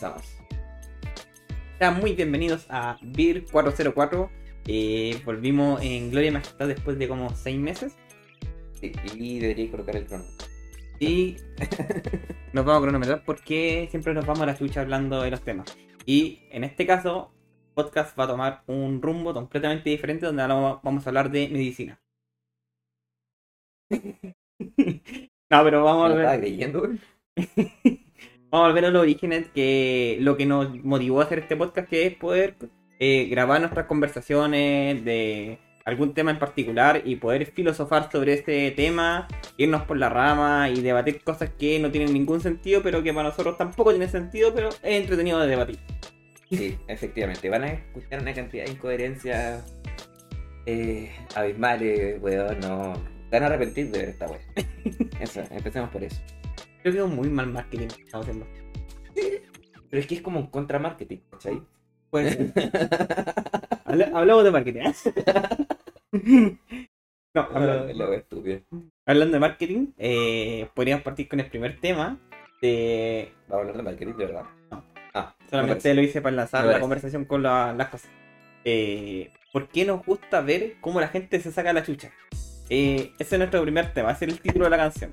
comenzamos. Sean muy bienvenidos a Beer 404. Eh, volvimos en Gloria y Majestad después de como 6 meses. Sí, y debería colocar el crono. Y nos vamos a cronometrar porque siempre nos vamos a la chucha hablando de los temas. Y en este caso, el podcast va a tomar un rumbo completamente diferente donde ahora vamos a hablar de medicina. no, pero vamos a ¿Me lo ver. Vamos a volver a los orígenes, que lo que nos motivó a hacer este podcast, que es poder eh, grabar nuestras conversaciones de algún tema en particular y poder filosofar sobre este tema, irnos por la rama y debatir cosas que no tienen ningún sentido, pero que para nosotros tampoco tienen sentido, pero es entretenido de debatir. Sí, efectivamente. Van a escuchar una cantidad de incoherencias eh, abismales, weón. No. Van a arrepentir de ver esta weón. Eso, empecemos por eso. Creo que es un muy mal marketing que estamos haciendo. Pero es que es como un contramarketing, ¿cachai? Pues, habla- hablamos de marketing. ¿eh? no, habla- La wea estúpida. Hablando de marketing, eh, podríamos partir con el primer tema. De... Vamos a hablar de marketing, de verdad. No. Ah, me Solamente lo hice para enlazar la conversación con la- las cosas. Eh, ¿Por qué nos gusta ver cómo la gente se saca la chucha? Eh, ese es nuestro primer tema, ese es el título de la canción.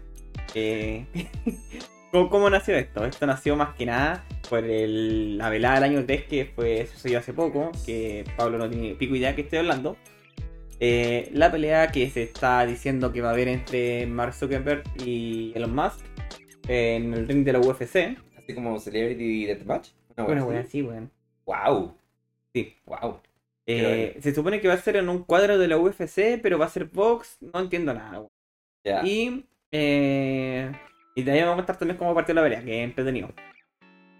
Eh, ¿cómo, cómo nació esto? Esto nació más que nada por el- la velada del año 3 que fue, sucedió hace poco, que Pablo no tiene pico idea que estoy hablando. Eh, la pelea que se está diciendo que va a haber entre Mark Zuckerberg y Elon Musk en el ring de la UFC. Así como Celebrity Deathmatch. Bueno, wea bueno, así. sí, bueno. Wow. Sí. Wow. Eh, se supone que va a ser en un cuadro de la UFC, pero va a ser box, no entiendo nada. Ya. Y, eh, y de ahí vamos a contar también cómo partió la pelea, que es entretenido.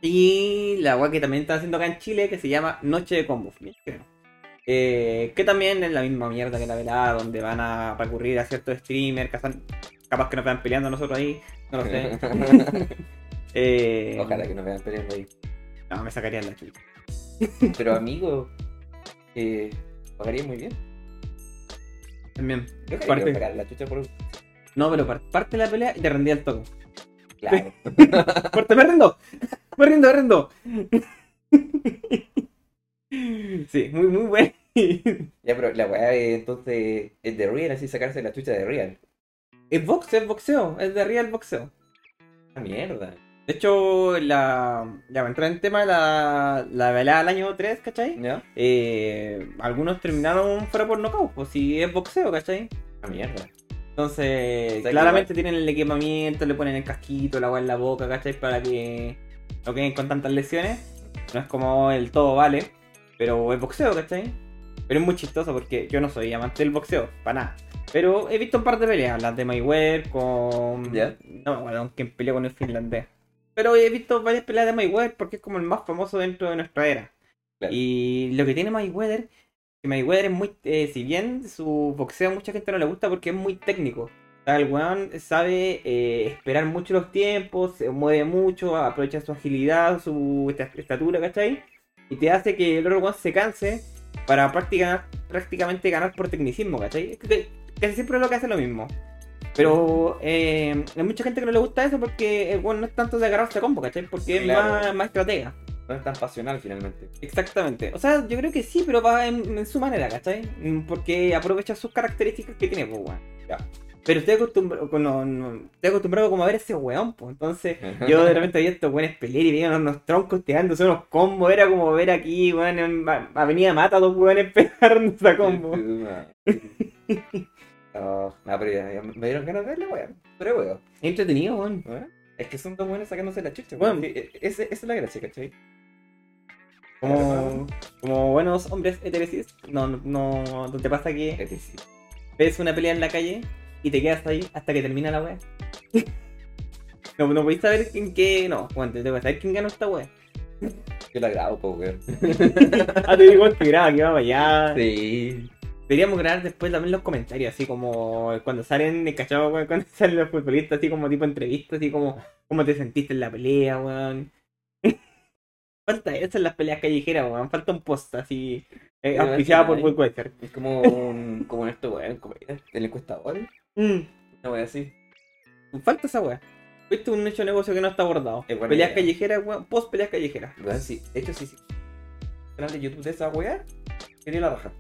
Y la weá que también está haciendo acá en Chile, que se llama Noche de Combos. Eh, que también es la misma mierda que la velada, donde van a recurrir a ciertos streamers, que están- capaz que nos vean peleando nosotros ahí, no lo sé. Eh, Ojalá que nos vean peleando ahí. No, me sacarían la chucha. Pero amigo, eh, pagaría muy bien. También. Yo la chucha por. No, pero par- parte la pelea y te rendía el toque. Claro. ¡Corte, me rindo! ¡Me rindo, me rindo! Sí, muy, muy bueno. ya, pero la weá entonces es de real, así sacarse la chucha de real. Es boxeo, es boxeo, es de real boxeo. Ah, mierda. De hecho, la. Ya a entrar en tema la, la velada del año 3, ¿cachai? ¿Ya? Eh, algunos terminaron fuera por nocaut, pues si es boxeo, ¿cachai? Ah, mierda. Entonces, claramente tienen el equipamiento, le ponen el casquito, la agua en la boca, ¿cachai? Para que no queden con tantas lesiones. No es como el todo vale, pero es boxeo, ¿cachai? Pero es muy chistoso porque yo no soy amante del boxeo, para nada. Pero he visto un par de peleas, las de Mayweather con... Ya. No, bueno, quien peleó con el finlandés. Pero he visto varias peleas de Mayweather porque es como el más famoso dentro de nuestra era. Claro. Y lo que tiene Mayweather, Mayweather es muy, eh, si bien su boxeo a mucha gente no le gusta porque es muy técnico. El weón sabe eh, esperar mucho los tiempos, se mueve mucho, aprovecha su agilidad, su esta- estatura, ¿cachai? Y te hace que el otro weón se canse para práctica- prácticamente ganar por tecnicismo, ¿cachai? Casi siempre es lo que hace lo mismo. Pero eh, hay mucha gente que no le gusta eso porque el weón no es tanto de agarrarse a combo, ¿cachai? Porque Claro. es más, más estratega. No es tan pasional finalmente. Exactamente. O sea, yo creo que sí, pero va en, en su manera, ¿cachai? Mm, Porque aprovecha sus características que tiene, pues, weón. Pero estoy acostumbrado, no, no- estoy acostumbrado como a ver ese weón, pues. Entonces, yo de repente veía estos weones pelear y veía unos troncos tirándose unos combos. Era como ver aquí, weón, en Avenida Mata, dos weones pegándose a combo. Oh, no, pero ya, ya me dieron ganas de verle, weón. Pero weón. Entretenido, weón. ¿eh? Es que son dos buenos sacándose la chucha, Bueno. e- ese- esa es la gracia, ¿cachai? Como, como buenos hombres heterosis, no, no, no, ¿no te pasa que ves una pelea en la calle y te quedas ahí hasta que termina la wea. no, no podéis saber en qué. No, bueno, te tengo que saber quién ganó esta wea. yo la grabo, po, weón. ah, te digo que graba, que vamos allá. Sí. Deberíamos grabar después también los comentarios, así como cuando salen, ¿cachado? Cuando salen los futbolistas, así como tipo entrevistas, así como cómo te sentiste en la pelea, weón. Falta eso en las peleas callejeras, weón. Falta un post así, eh, auspiciado por Budweiser. Es como un, como en esto, weón, como el encuestador. Mm, Una wea así. falta esa wea. Viste un nicho de negocio que no está abordado. Es Peleas idea. callejeras, weón. Post peleas callejeras. Weón, sí. De hecho, sí, sí. canal de YouTube de esa weá, quería la raja.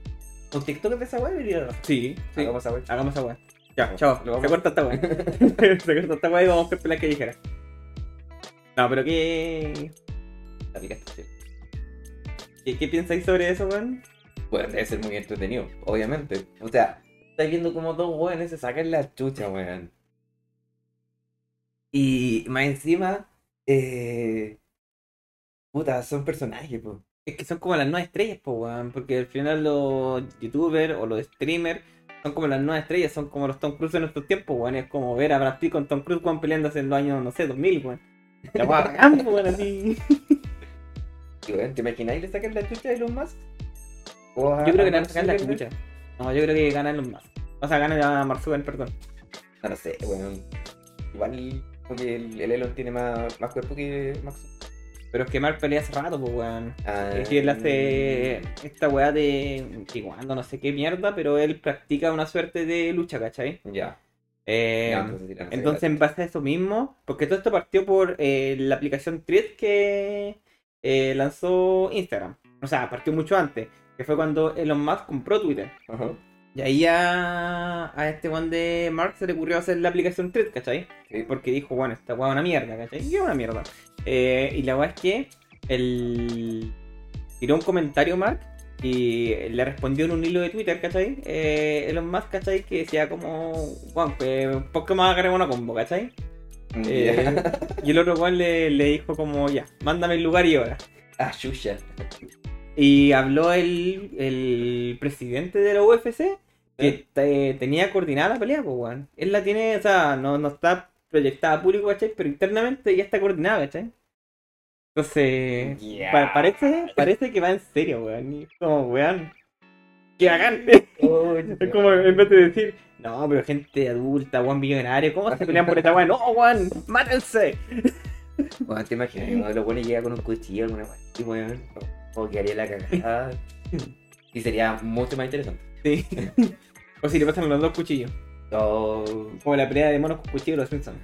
Un TikTok de esa weá, quería la raja. Sí, sí. Hagamos esa weá. Hagamos esa weá. Ya, chao. Se corta esta weá. Se corta esta weá y vamos a ver peleas callejeras. No, pero ¿qué, La picaste, sí. qué, qué pensáis sobre eso, weón? Bueno, debe ser muy entretenido, obviamente. O sea, estás viendo como dos weones se sacan la chucha, weón. Y más encima, eh... Puta, son personajes, po. Es que son como las nuevas estrellas, po, weón. Porque al final los youtubers o los streamers son como las nuevas estrellas, son como los Tom Cruise en nuestros tiempos, weón. Es como ver a Brad Pitt con Tom Cruise, weón, peleándose en los años, no sé, 2000, weón. La po, weón, así. ¿Te imagináis le sacan la chucha de los más? O a- Yo creo que le sacar la chucha. No, yo creo que ganan los más. O sea, ganan a Mark perdón. No, no sé, weón. Igual, porque el, el Elon tiene más, más cuerpo que Max. Pero es que Mark pelea hace rato, pues, weón. Ah, Es que él hace esta weá de. que cuando no sé qué mierda, pero él practica una suerte de lucha, ¿cachai? Ya. Eh, Ya, entonces entonces, en base a eso mismo, porque todo esto partió por eh, la aplicación Thread que eh, lanzó Instagram. O sea, partió mucho antes, que fue cuando Elon Musk compró Twitter. Ajá. Y ahí a, a este one de Mark se le ocurrió hacer la aplicación Thread, ¿cachai? Sí. Porque dijo, bueno, esta weá es una mierda, ¿cachai? Y es una mierda. Eh, y la weá es que el... tiró un comentario Mark y le respondió en un hilo de Twitter, ¿cachai? Eh, Elon Musk, ¿cachai? Que decía como, bueno, pues, ¿por qué más agarremos una combo, ¿cachai? Eh, y el otro weón le, le dijo como, ya, mándame el lugar y hora. Ah, chucha. Y habló el, el presidente de la UFC que ¿Eh? te- tenía coordinada la pelea, pues, weón. Él la tiene, o sea, no, no está proyectada a público, ¿cachai? Pero internamente ya está coordinada, ¿cachai? Entonces, pa- parece, parece que va en serio, weón. Y como, weón, que hagan. Oh, Es como, en vez de decir, no, pero gente adulta, weón, millonario, ¿cómo se pelean por esta weón? No, weón, mátense. Bueno, te imaginas, uno de los buenos llega con un cuchillo, alguna weá, y weón, o que haría la cagada. Y sería mucho más interesante. Sí. o si le pasan los dos cuchillos. Oh, Como la pelea de monos con cuchillos los Simpsons.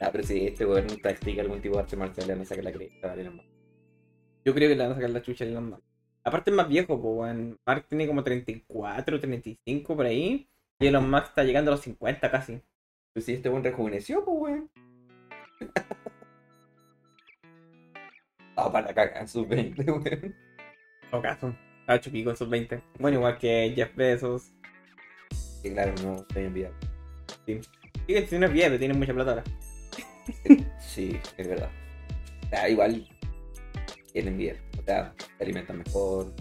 ah, pero si este weón practica algún tipo de arte marcial, le van a sacar la cresta, vale, no más. Yo creo que le van a sacar la chucha a Elon Musk. Aparte es más viejo, pues, weón. Mark tiene como 34, 35 por ahí. Y Elon Musk está llegando a los 50 casi. Pues si este weón rejuveneció, pues weón. Ah, para cagar, sus 20, weón. O caso. Está hecho pico esos 20. Bueno, igual que Jeff Bezos. Que claro, no estoy enviado. Siguen siendo una pero tienen mucha plata ahora. Sí, es verdad. Ah, igual tienen bien. O sea, se alimentan mejor.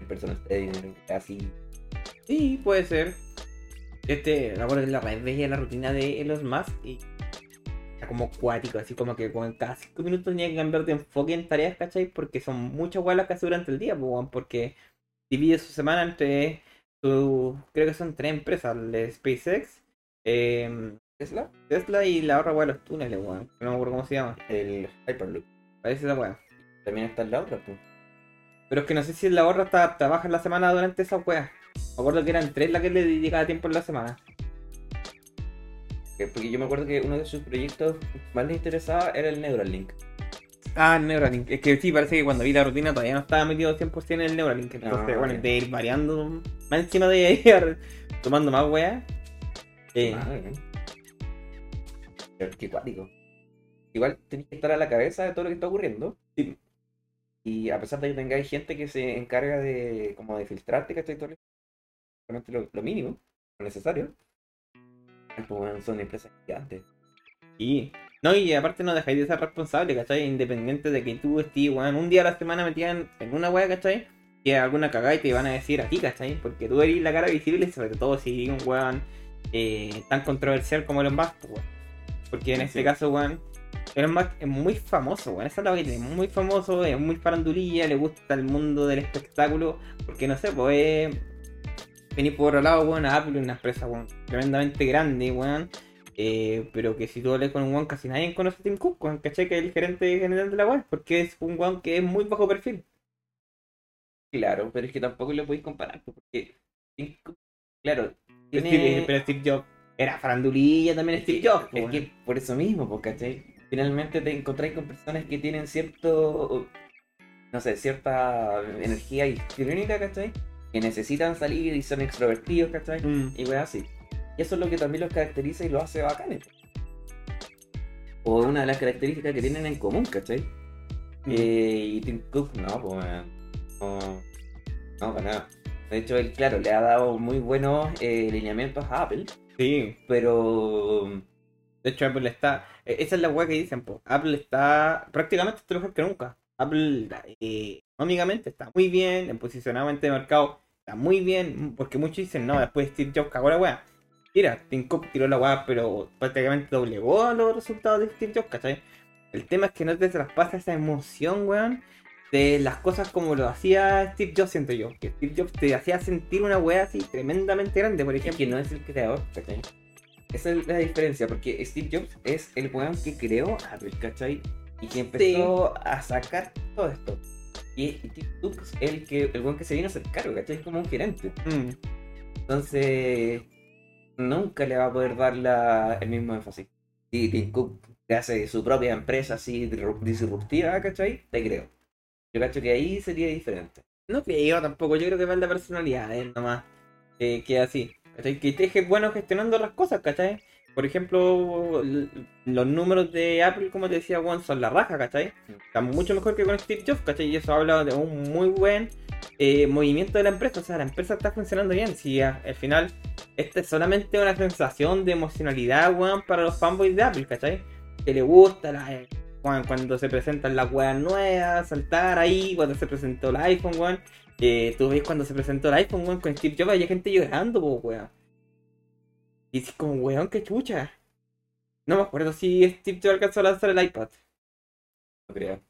En personas tienen así. Sí, puede ser. Este, que la red veía la rutina de Elon Musk y era como cuático, así como que con cada 5 minutos tenía que cambiar de enfoque en tareas, ¿cachai? Porque son muchas weas las que hace durante el día, pues, porque divide su semana entre su, creo que son tres empresas, el de SpaceX, eh, Tesla, Tesla y la otra wea de los túneles, weón, no me acuerdo cómo se llama, el Hyperloop. parece. También está en la otra, pues. Pero es que no sé si la otra está, trabaja en la semana durante esa wea. Me acuerdo que eran tres las que le dedicaba tiempo en la semana. Que- Porque yo me acuerdo que uno de sus proyectos más les interesaba era el Neuralink. Ah, el Neuralink. Es que sí, parece que cuando vi la rutina todavía no estaba metido 100% en el Neuralink. Entonces, bueno, de ir variando más encima de ir tomando más weas. Eh, Ah. Pero qué cuático. Igual tenés que estar a la cabeza de todo lo que está ocurriendo. Sí. Y a pesar de que tengáis gente que se encarga de como de filtrarte, ¿cachai? Todo Realmente lo, lo mínimo, lo necesario. Pues, bueno, son empresas gigantes. y no, y aparte no dejáis de ser responsable, ¿cachai? Independiente de que tú estés, weón, un día a la semana metidan en una wea, ¿cachai? Que alguna cagada y te van a decir a ti, ¿cachai? Porque tú eres la cara visible, sobre todo si un weón eh, tan controversial como Elon Musk, pues, weón. Porque en Sí. este caso, weón, Musk es muy famoso, weón. Esa es la que tiene, muy famoso, es muy farandulilla, le gusta el mundo del espectáculo. Porque no sé, pues eh, venir por otro lado, weón, a Apple, una empresa, weón, tremendamente grande, weón. Eh, pero que si tú hablas con un weón, casi nadie conoce a Tim Cook, weón, ¿cachai? Que es el gerente general de la web, porque es un weón que es muy bajo perfil. Claro, pero es que tampoco lo podéis comparar, pues, porque. Claro, Pero tiene- Steve, pero Steve Jobs Era farandulilla también Steve Jobs. Es que por eso mismo, pues, ¿cachai? Finalmente te encontráis con personas que tienen cierto, no sé, cierta energía histriónica, ¿cachai? Que necesitan salir y son extrovertidos, ¿cachai? Mm. Y weón así. Y eso es lo que también los caracteriza y lo hace bacanes. O una de las características que tienen en común, ¿cachai? Mm. Eh, y Tim Cook, no, pues. No, no, para nada. De hecho, él, claro, le ha dado muy buenos eh, lineamientos a Apple, Sí, pero de hecho Apple está... eh, Esa es la weá que dicen, po. Apple está prácticamente está mejor que nunca. Apple eh, económicamente está muy bien, en posicionamiento de mercado está muy bien, porque muchos dicen, no, después Steve Jobs cagó la weá. Mira, Tim Cook tiró la weá, pero prácticamente doblegó los resultados de Steve Jobs, ¿cachai? El tema es que no te traspasa esa emoción, weón, de las cosas como lo hacía Steve Jobs, siento yo. Que Steve Jobs te hacía sentir una weá así tremendamente grande, por es ejemplo. que no es el creador, ¿cachai? Esa es la diferencia, porque Steve Jobs es el weón que creó Apple, ¿cachai? Y que empezó a sacar todo esto. Y Steve Cook es el, que, el weón que se vino a hacer cargo, ¿cachai? Es como un gerente. Mm. Entonces, nunca le va a poder dar la- el mismo énfasis. Y Tim Cook que hace su propia empresa así disru- disruptiva, ¿cachai? Te creo. Yo cacho que ahí sería diferente. No creo tampoco, yo creo que va en la personalidad él nomás. eh, que así. ¿Cachai? Que esté ge- bueno gestionando las cosas, ¿cachai? Por ejemplo, los números de Apple, como te decía son la raja, ¿cachai? Están mucho mejor que con Steve Jobs, ¿cachai? Y eso habla de un muy buen eh, movimiento de la empresa. O sea, la empresa está funcionando bien. Si a- al final, esta es solamente una sensación de emocionalidad, weón, para los fanboys de Apple, ¿cachai? Que le gusta la, eh, cuando se presentan las weas nuevas, saltar ahí, cuando se presentó el iPhone, weón. Eh, tú ves cuando se presentó el iPhone, weón, con Steve Jobs, había gente llorando, po, weón. Y es como, weón, qué chucha. No me acuerdo si Steve Jobs alcanzó a lanzar el iPad. No creo.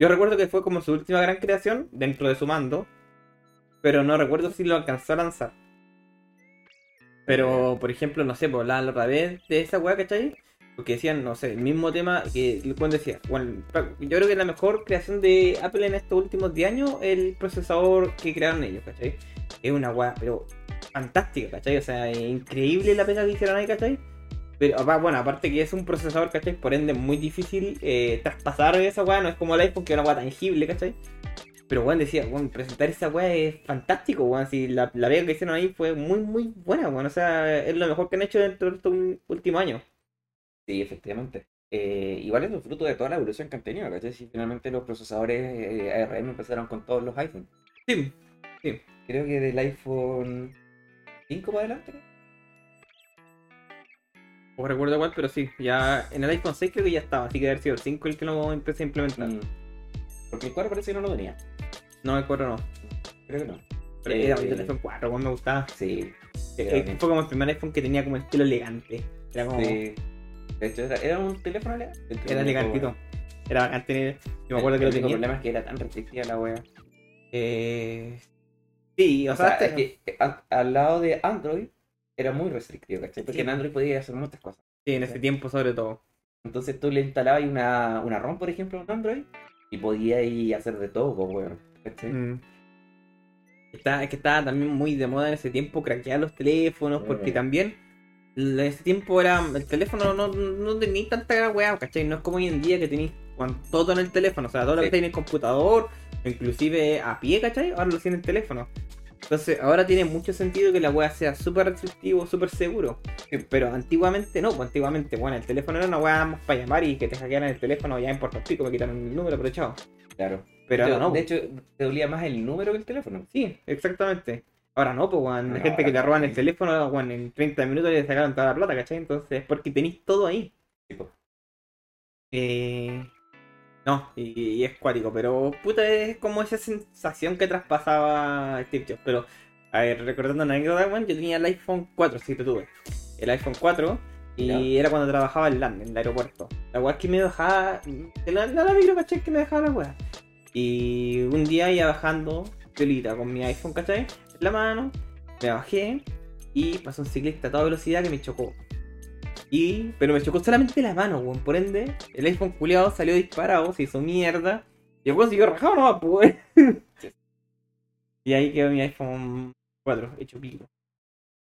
Yo recuerdo que fue como su última gran creación dentro de su mando, pero no recuerdo si lo alcanzó a lanzar. Pero, por ejemplo, no sé, por la, la otra vez de esa weá, ¿cachai? Porque decían, no sé, el mismo tema que Juan decía. Bueno, yo creo que la mejor creación de Apple en estos últimos 10 años es el procesador que crearon ellos, ¿cachai? Es una weá, pero fantástica, ¿cachai? O sea, es increíble la pega que hicieron ahí, ¿cachai? Pero bueno, aparte que es un procesador, ¿cachai? Por ende es muy difícil eh, traspasar esa weá, no es como el iPhone que es una weá tangible, ¿cachai? Pero weón decía, weón, presentar esa weá es fantástico, weón. Si la, la pega que hicieron ahí fue muy, muy buena, weón. O sea, es lo mejor que han hecho dentro de estos últimos años. Sí, efectivamente. Eh, igual es el fruto de toda la evolución que han tenido, ¿cachai? Si finalmente los procesadores eh, ARM empezaron con todos los iPhones. Sí. Creo que del iPhone 5 para adelante. ¿no? Recuerdo cuál, pero sí. Ya en el iPhone 6 creo que ya estaba. Así que debe haber sido el 5 el que lo empecé a implementar. Mm. Porque el 4 parece que no lo tenía. No, el 4 no. Creo que no. Pero Eh, era el iPhone 4, weón, me gustaba. Sí. Eh, fue como el primer iPhone que tenía como estilo elegante. Era como. Sí. De hecho, era, era un teléfono elegante. Era elegantito. Era bacán tener. Yo me acuerdo que lo El único tenía. problema es que era tan restrictiva la wea. Eh, sí, o, O sea, sea, es que a- al lado de Android era muy restrictivo, ¿cachai? Porque Sí. en Android podías hacer muchas cosas. sí, en ese tiempo sobre todo. Entonces tú le instalabas una, una ROM, por ejemplo, en Android y podías ir a hacer de todo, pues, weón. ¿cachai? Mm. Está, es que estaba también muy de moda en ese tiempo craquear los teléfonos, porque también en ese tiempo era el teléfono no, no tenía tanta weá, ¿cachai? No es como hoy en día que tenéis todo en el teléfono, o sea, todo lo que Sí. tenéis en el computador, inclusive a pie, ¿cachai? Ahora lo tiene en el teléfono. Entonces, ahora tiene mucho sentido que la weá sea súper restrictivo, súper seguro. Pero antiguamente no, pues antiguamente, bueno, el teléfono era una weá más para llamar y que te hackearan el teléfono ya en Puerto Pico, me quitaron el número, pero chao. Claro. Pero ahora no. de hecho, te dolía más el número que el teléfono. Sí, exactamente. Ahora no, pues, weón. No, gente que ahora roban el teléfono, weón, en 30 minutos le sacaron toda la plata, ¿cachai? Entonces, porque tenéis todo ahí. Eh... No, y, y es cuático, pero puta, es como esa sensación que traspasaba Steve Jobs. Pero, a ver, recordando una anécdota, weón, yo tenía el iPhone 4, sí, te tuve. El iPhone 4, y era cuando trabajaba en LAN, en el aeropuerto. La weá es que me dejaba. De la, la, la micro, ¿cachai? Que me dejaba la weá. Y un día iba bajando, violita, con mi iPhone, ¿cachai? En la mano, me bajé y pasó un ciclista a toda velocidad que me chocó. Y, pero me chocó solamente la mano, weón. Por ende, el iPhone culiado salió disparado, se hizo mierda. Y el weón siguió rajado, no, pues. weón. y ahí quedó mi iPhone 4, hecho pico.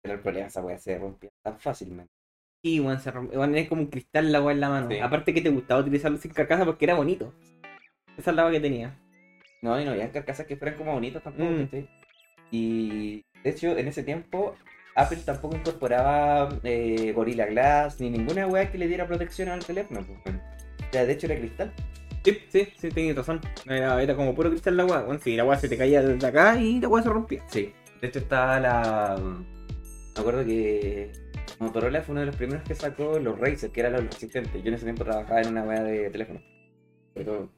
Pero el problema esa weá se rompía tan fácilmente. Sí, weón, se rompe. Weón, es como un cristal la weá en la mano. Sí. Aparte que te gustaba utilizarlo sin carcasa porque era bonito. Esa es la weá que tenía. No, y no había carcasas que fueran como bonitas tampoco, Mm. ¿cachai? Y de hecho, en ese tiempo, Apple tampoco incorporaba eh, Gorilla Glass ni ninguna weá que le diera protección al teléfono. pues. O sea, de hecho era cristal. Sí, sí, sí, tenías razón. Era, era como puro cristal la weá. Bueno, sí, la weá se te caía desde acá y la weá se rompía. Sí. De hecho estaba la. Me acuerdo que Motorola fue uno de los primeros que sacó los Razer, que eran los resistentes. Yo en ese tiempo trabajaba en una weá de teléfono. Pero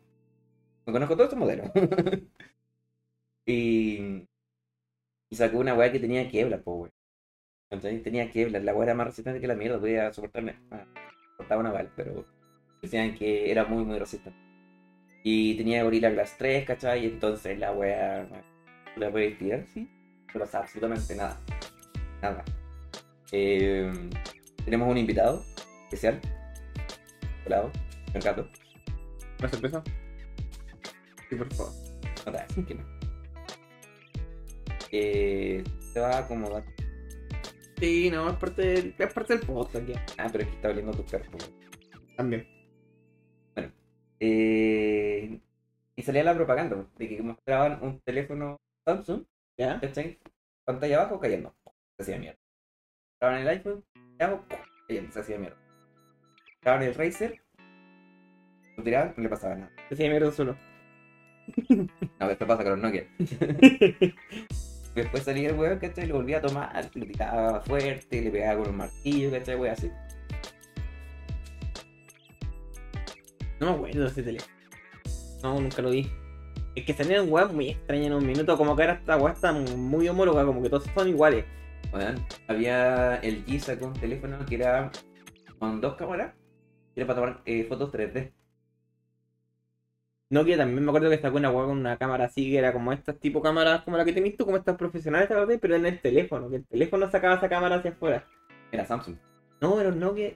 me conozco todos estos modelos. y, y sacó una weá que tenía Kevlar, po weón. Entonces tenía Kevlar, la weá era más resistente que la mierda, podía soportarme. Ah, soportaba una bala, pero decían que era muy muy resistente. Y tenía Gorilla Glass 3, ¿cachai? Y entonces la weá la puedes tirar, sí. No pasa absolutamente nada. Nada. Eh, tenemos un invitado especial. Hola, Mercado. ¿Una sorpresa? Sí, por favor. No te que no. Eh, te va a acomodar. Sí, no, es parte del, es parte del podcast ya. Ah, pero es que está oliendo tu cuerpo. También. Eh, y salía la propaganda de que mostraban un teléfono Samsung, ¿Ya? ¿cachai? Pantalla abajo cayendo. Se hacía mierda. Mostraban el iPhone, abajo, cayendo, se hacía mierda. Mostraban el Razer, lo tiraban, no le pasaba nada. Decía mierda solo. No, esto pasa con los Nokia. Después salía el weón, ¿cachai? Lo volvía a tomar, lo tiraba fuerte, le pegaba con un martillo, ¿cachai? Weón, así. No me acuerdo de ese teléfono. No, nunca lo vi. Es que salieron weas muy extrañas en un minuto, como que ahora esta wea está muy homóloga, como que todos son iguales. Weón, había el G sacó un teléfono que era con dos cámaras, era para tomar eh, fotos 3D. Nokia también me acuerdo que sacó una con una cámara así, que era como estas tipo cámaras como la que tenés tú, como estas profesionales. Pero en el teléfono, que el teléfono sacaba esa cámara hacia afuera. Era Samsung. No, era un Nokia.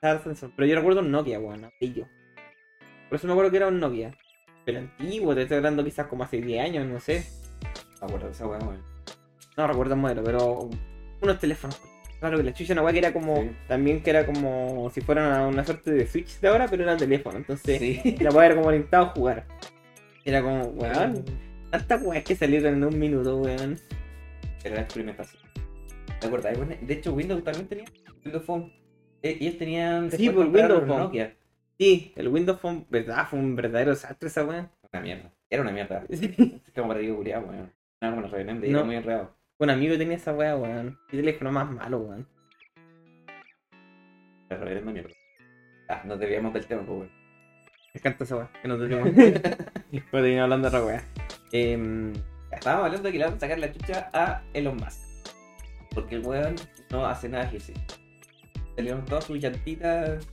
Samsung, Pero yo recuerdo un Nokia, weón, amarillo. Por eso me acuerdo que era un Nokia. Pero antiguo, te estoy hablando quizás como hace 10 años, no sé. Acuerdo de esa weón. No recuerdo el modelo, pero unos teléfonos. Claro que la chucha una weá que era como. Sí. También que era como si fuera una, una suerte de Switch de ahora, pero era teléfono. Entonces Sí. la weá era como orientado a jugar. Era como, weón, tantas weas que salieron en un minuto, weón. Era la experimentación. ¿Te acuerdas? Bueno, De hecho, Windows también tenía Windows Phone. Eh, ellos tenían. Sí, por compraron Windows Phone. Nokia. Sí, el Windows Phone, ¿verdad? Fue un verdadero desastre esa weá. Una mierda. Era una mierda. Es como para digo, culiado, weón. Nada como nos revenden, No. era muy enredado. Un amigo tenía esa weá, weón. Qué teléfono más malo, weón. La reverenda mierda. Ah, nos debíamos del tema, pues, weón. Me encanta esa weá, que nos decimos. Pero terminamos hablando de otra weá. Em, Estábamos hablando de que le van a sacar la chucha a Elon Musk. Porque el weón no hace nada sí. Salieron todas sus llantitas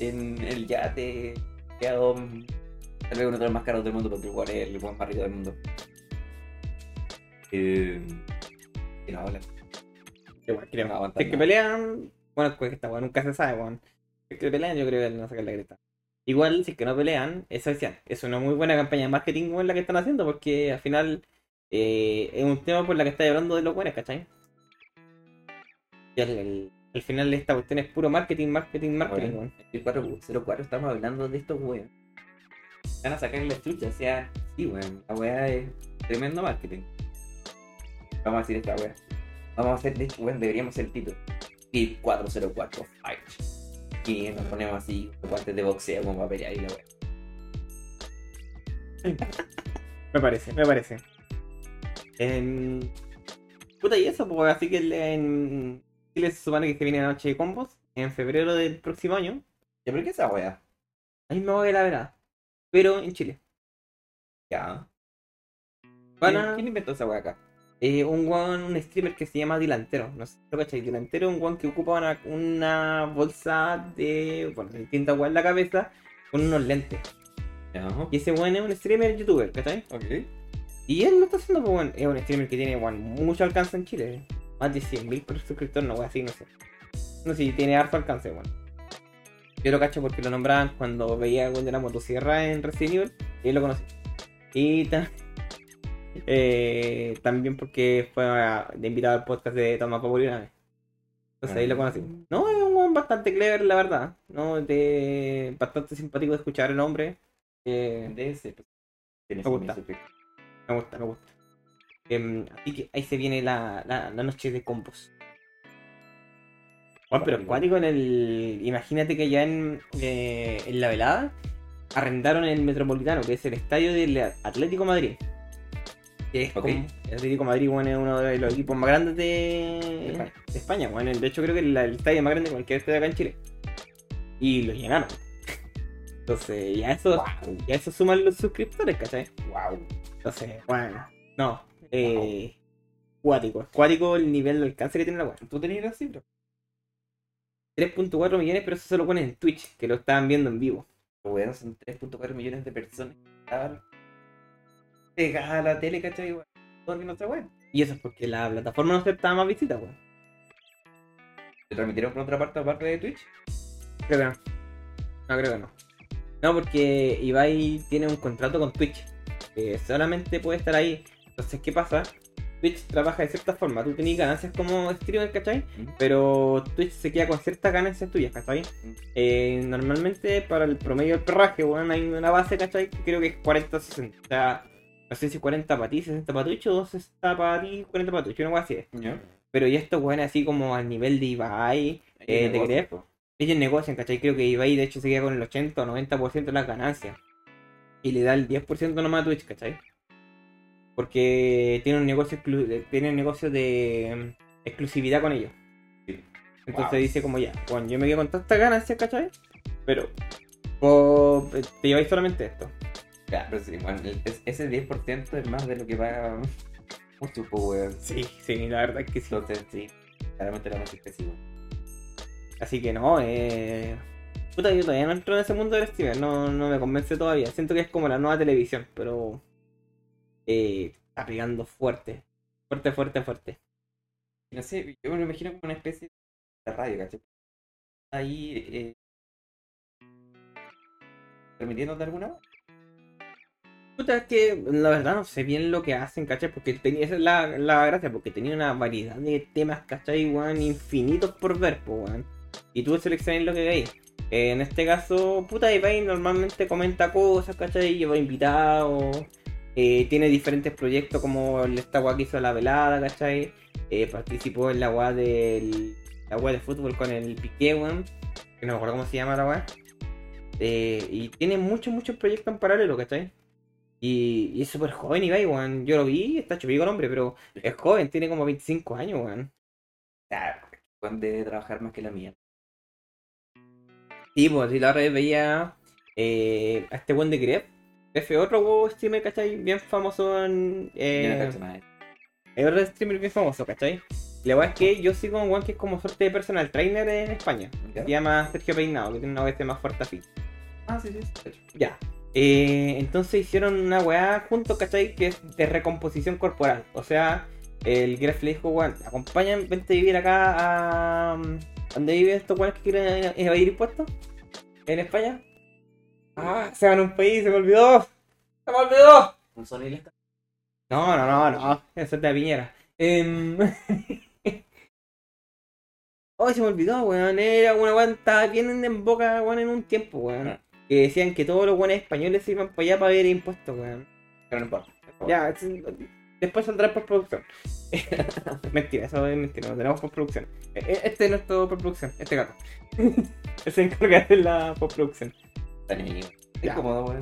en el yate. Quedó tal vez uno de los más caros del mundo porque el weón es el weón más rico del mundo. Eh, y no habla. qué weá, No creo. Si es que pelean, bueno, pues esta weá nunca se sabe, weón. Es que pelean, yo creo que a sacar la greta. Igual, si es que no pelean, eso decían, es una muy buena campaña de marketing weón, la que están haciendo, porque al final eh, es un tema por la que estáis hablando de los buenos, ¿cachai? Y al, al- al final esta cuestión es puro marketing, marketing, marketing, weón. el 404 estamos hablando de estos weón. Van a sacar la chucha, o sea, sí, weón. La weá es tremendo marketing. Vamos a decir esta weá. Vamos a hacer, de hecho, weón, deberíamos hacer el título. Y 404 Fight. Y nos ponemos así, guantes de boxeo como para pelear y la weá. Me parece, me parece. En... Puta, y eso, pues así que en Chile se supone que se viene la noche de combos en febrero del próximo año. ¿Ya pero qué es esa weá? Ahí me voy a la verdad. Pero en Chile. Ya. Van ¿Quién, a- quién inventó esa weá acá? Eh, un guan, un streamer que se llama Dilantero. No sé si lo cachai. Dilantero es un guan que ocupa una, una bolsa de. Bueno, de tinta en la cabeza con unos lentes. Y ese guan es un streamer youtuber, ¿cachai? Ok. Y él lo está haciendo, pues, bueno, es un streamer que tiene bueno, mucho alcance en Chile. Más de 100.000 por suscriptores, no, así, no sé. No sé si tiene harto alcance, bueno. Yo lo cacho porque lo nombraban cuando veía cuando era motosierra en Resident Evil y él lo conocí. Y ta- Eh, también porque fue a- de invitado al podcast de Tomás Popular. Entonces ahí lo conocí. No, es un weón bastante clever, la verdad. No, de bastante simpático de escuchar el hombre. Eh, De ese. Me gusta. me gusta, me gusta. Em, así que ahí se viene la, la, la noche de combos. Bueno, pero acuático en el. Imagínate que ya en, eh, en la velada arrendaron el Metropolitano, que es el estadio del Atlético Madrid. Que es Ok. como- el Atlético Madrid, bueno, es uno de los equipos más grandes de, España. de España. Bueno, de hecho, creo que el, el estadio más grande de cualquier estadio acá en Chile. Y lo llenaron. Entonces, ya eso, Wow. ya eso suman los suscriptores, ¿cachai? Wow. Entonces, bueno, no. Eh, cuático, es cuático el nivel de alcance que tiene la web. ¿Tú tenías la cifra? 3.4 millones, pero eso se lo ponen en Twitch, que lo estaban viendo en vivo. Weón, son 3.4 millones de personas que estaban pegadas a la tele, ¿cachai? Weón, Todo viendo otra weón. Y eso es porque la plataforma no aceptaba más visitas, weón. ¿Te transmitieron por otra parte aparte de Twitch? Creo que no. No, creo que no. No, porque Ibai tiene un contrato con Twitch. Que solamente puede estar ahí. Entonces, ¿qué pasa? Twitch trabaja de cierta forma. Tú tenés ganancias como streamer, ¿cachai? Pero Twitch se queda con ciertas ganancias tuyas, ¿cachai? Eh, normalmente para el promedio del perraje, weón, hay una base, ¿cachai? Que creo que es 40-60. O sea, no sé si 40 para ti, 60 para Twitch o 60 para ti, 40 para Twitch, una cosa así. Pero ya estos weones así como al nivel de Ibai, eh, de creer, ellos negocian, ¿cachai? Creo que Ibai de hecho se queda con el 80 o 90% de las ganancias. Y le da el 10% nomás a Twitch, ¿cachai? Porque tiene un negocio, eh, tiene un negocio de mm, exclusividad con ellos. Sí. Entonces Wow. dice como ya, bueno, yo me quedo con todas estas ganancias, ¿cachai? Pero eh, te lleváis solamente esto. Ya, pero sí, bueno, es- ese 10% es más de lo que paga mucho, pues, weón. Sí, sí, la verdad es que sí. Entonces, sí, claramente era más excesivo. Así que no, eh... Puta, yo todavía no entro en ese mundo del streamer, no, no me convence todavía. Siento que es como la nueva televisión, pero... Eh, está pegando fuerte. Fuerte, fuerte, fuerte. No sé, yo me lo imagino como una especie de radio, ¿cachai? Ahí, eh, permitiendo de alguna. Puta, es que la verdad no sé bien lo que hacen, ¿cachai? Porque tenía, esa es la, la gracia, porque tenía una variedad de temas, ¿cachai? Weón, infinitos por ver, weón. Y tú seleccionas lo que veis. Eh, en este caso, puta, Ibai normalmente comenta cosas, ¿cachai? Lleva invitados. eh, tiene diferentes proyectos como esta weá que hizo la velada, ¿cachai? Eh, participó en la weá del. La weá de fútbol con el Piqué, weón. Que no me acuerdo cómo se llama la weá. Y tiene muchos, muchos proyectos en paralelo, ¿cachai? Y, y es súper joven Ibai, weón. Yo lo vi, está chupico el hombre, pero es joven, tiene como 25 años, weón. Ah, Juan debe trabajar más que la mía. Sí, pues, y la otra vez veía eh, a este buen de. Gref es otro huevo streamer, ¿cachai? Bien famoso en. Yo no Eh, nada es otro streamer bien famoso, ¿cachai? La verdad es que yo sigo un weón que es como suerte de personal trainer en España. ¿Ya? Se llama Sergio Peinado, que tiene una OS más fuerte así. Ah, sí, sí, sí, cacho. Ya. Eh, entonces hicieron una weá juntos, ¿cachai? Que es de recomposición corporal. O sea, el Gref le dijo, weón, acompáñame, vente a vivir acá a... ¿Dónde viven estos weones que quieren evadir impuestos? ¿En España? Ah, se van a un país, se me olvidó. Se me olvidó. Un No, no, no, no. Eso es de Piñera. Em, Oh, se me olvidó, weón. Era una weón, estaba bien en boca, weón, en un tiempo, weón. Que decían que todos los weones españoles se iban para allá para ver impuestos, weón. Pero no importa. Ya, es- después saldrá por producción. mentira, eso es mentira, no tenemos postproducción. E- e- Este es nuestro postproducción, este gato. Se encarga de la postproducción. Tan ahí. Es Ya. cómodo, weón.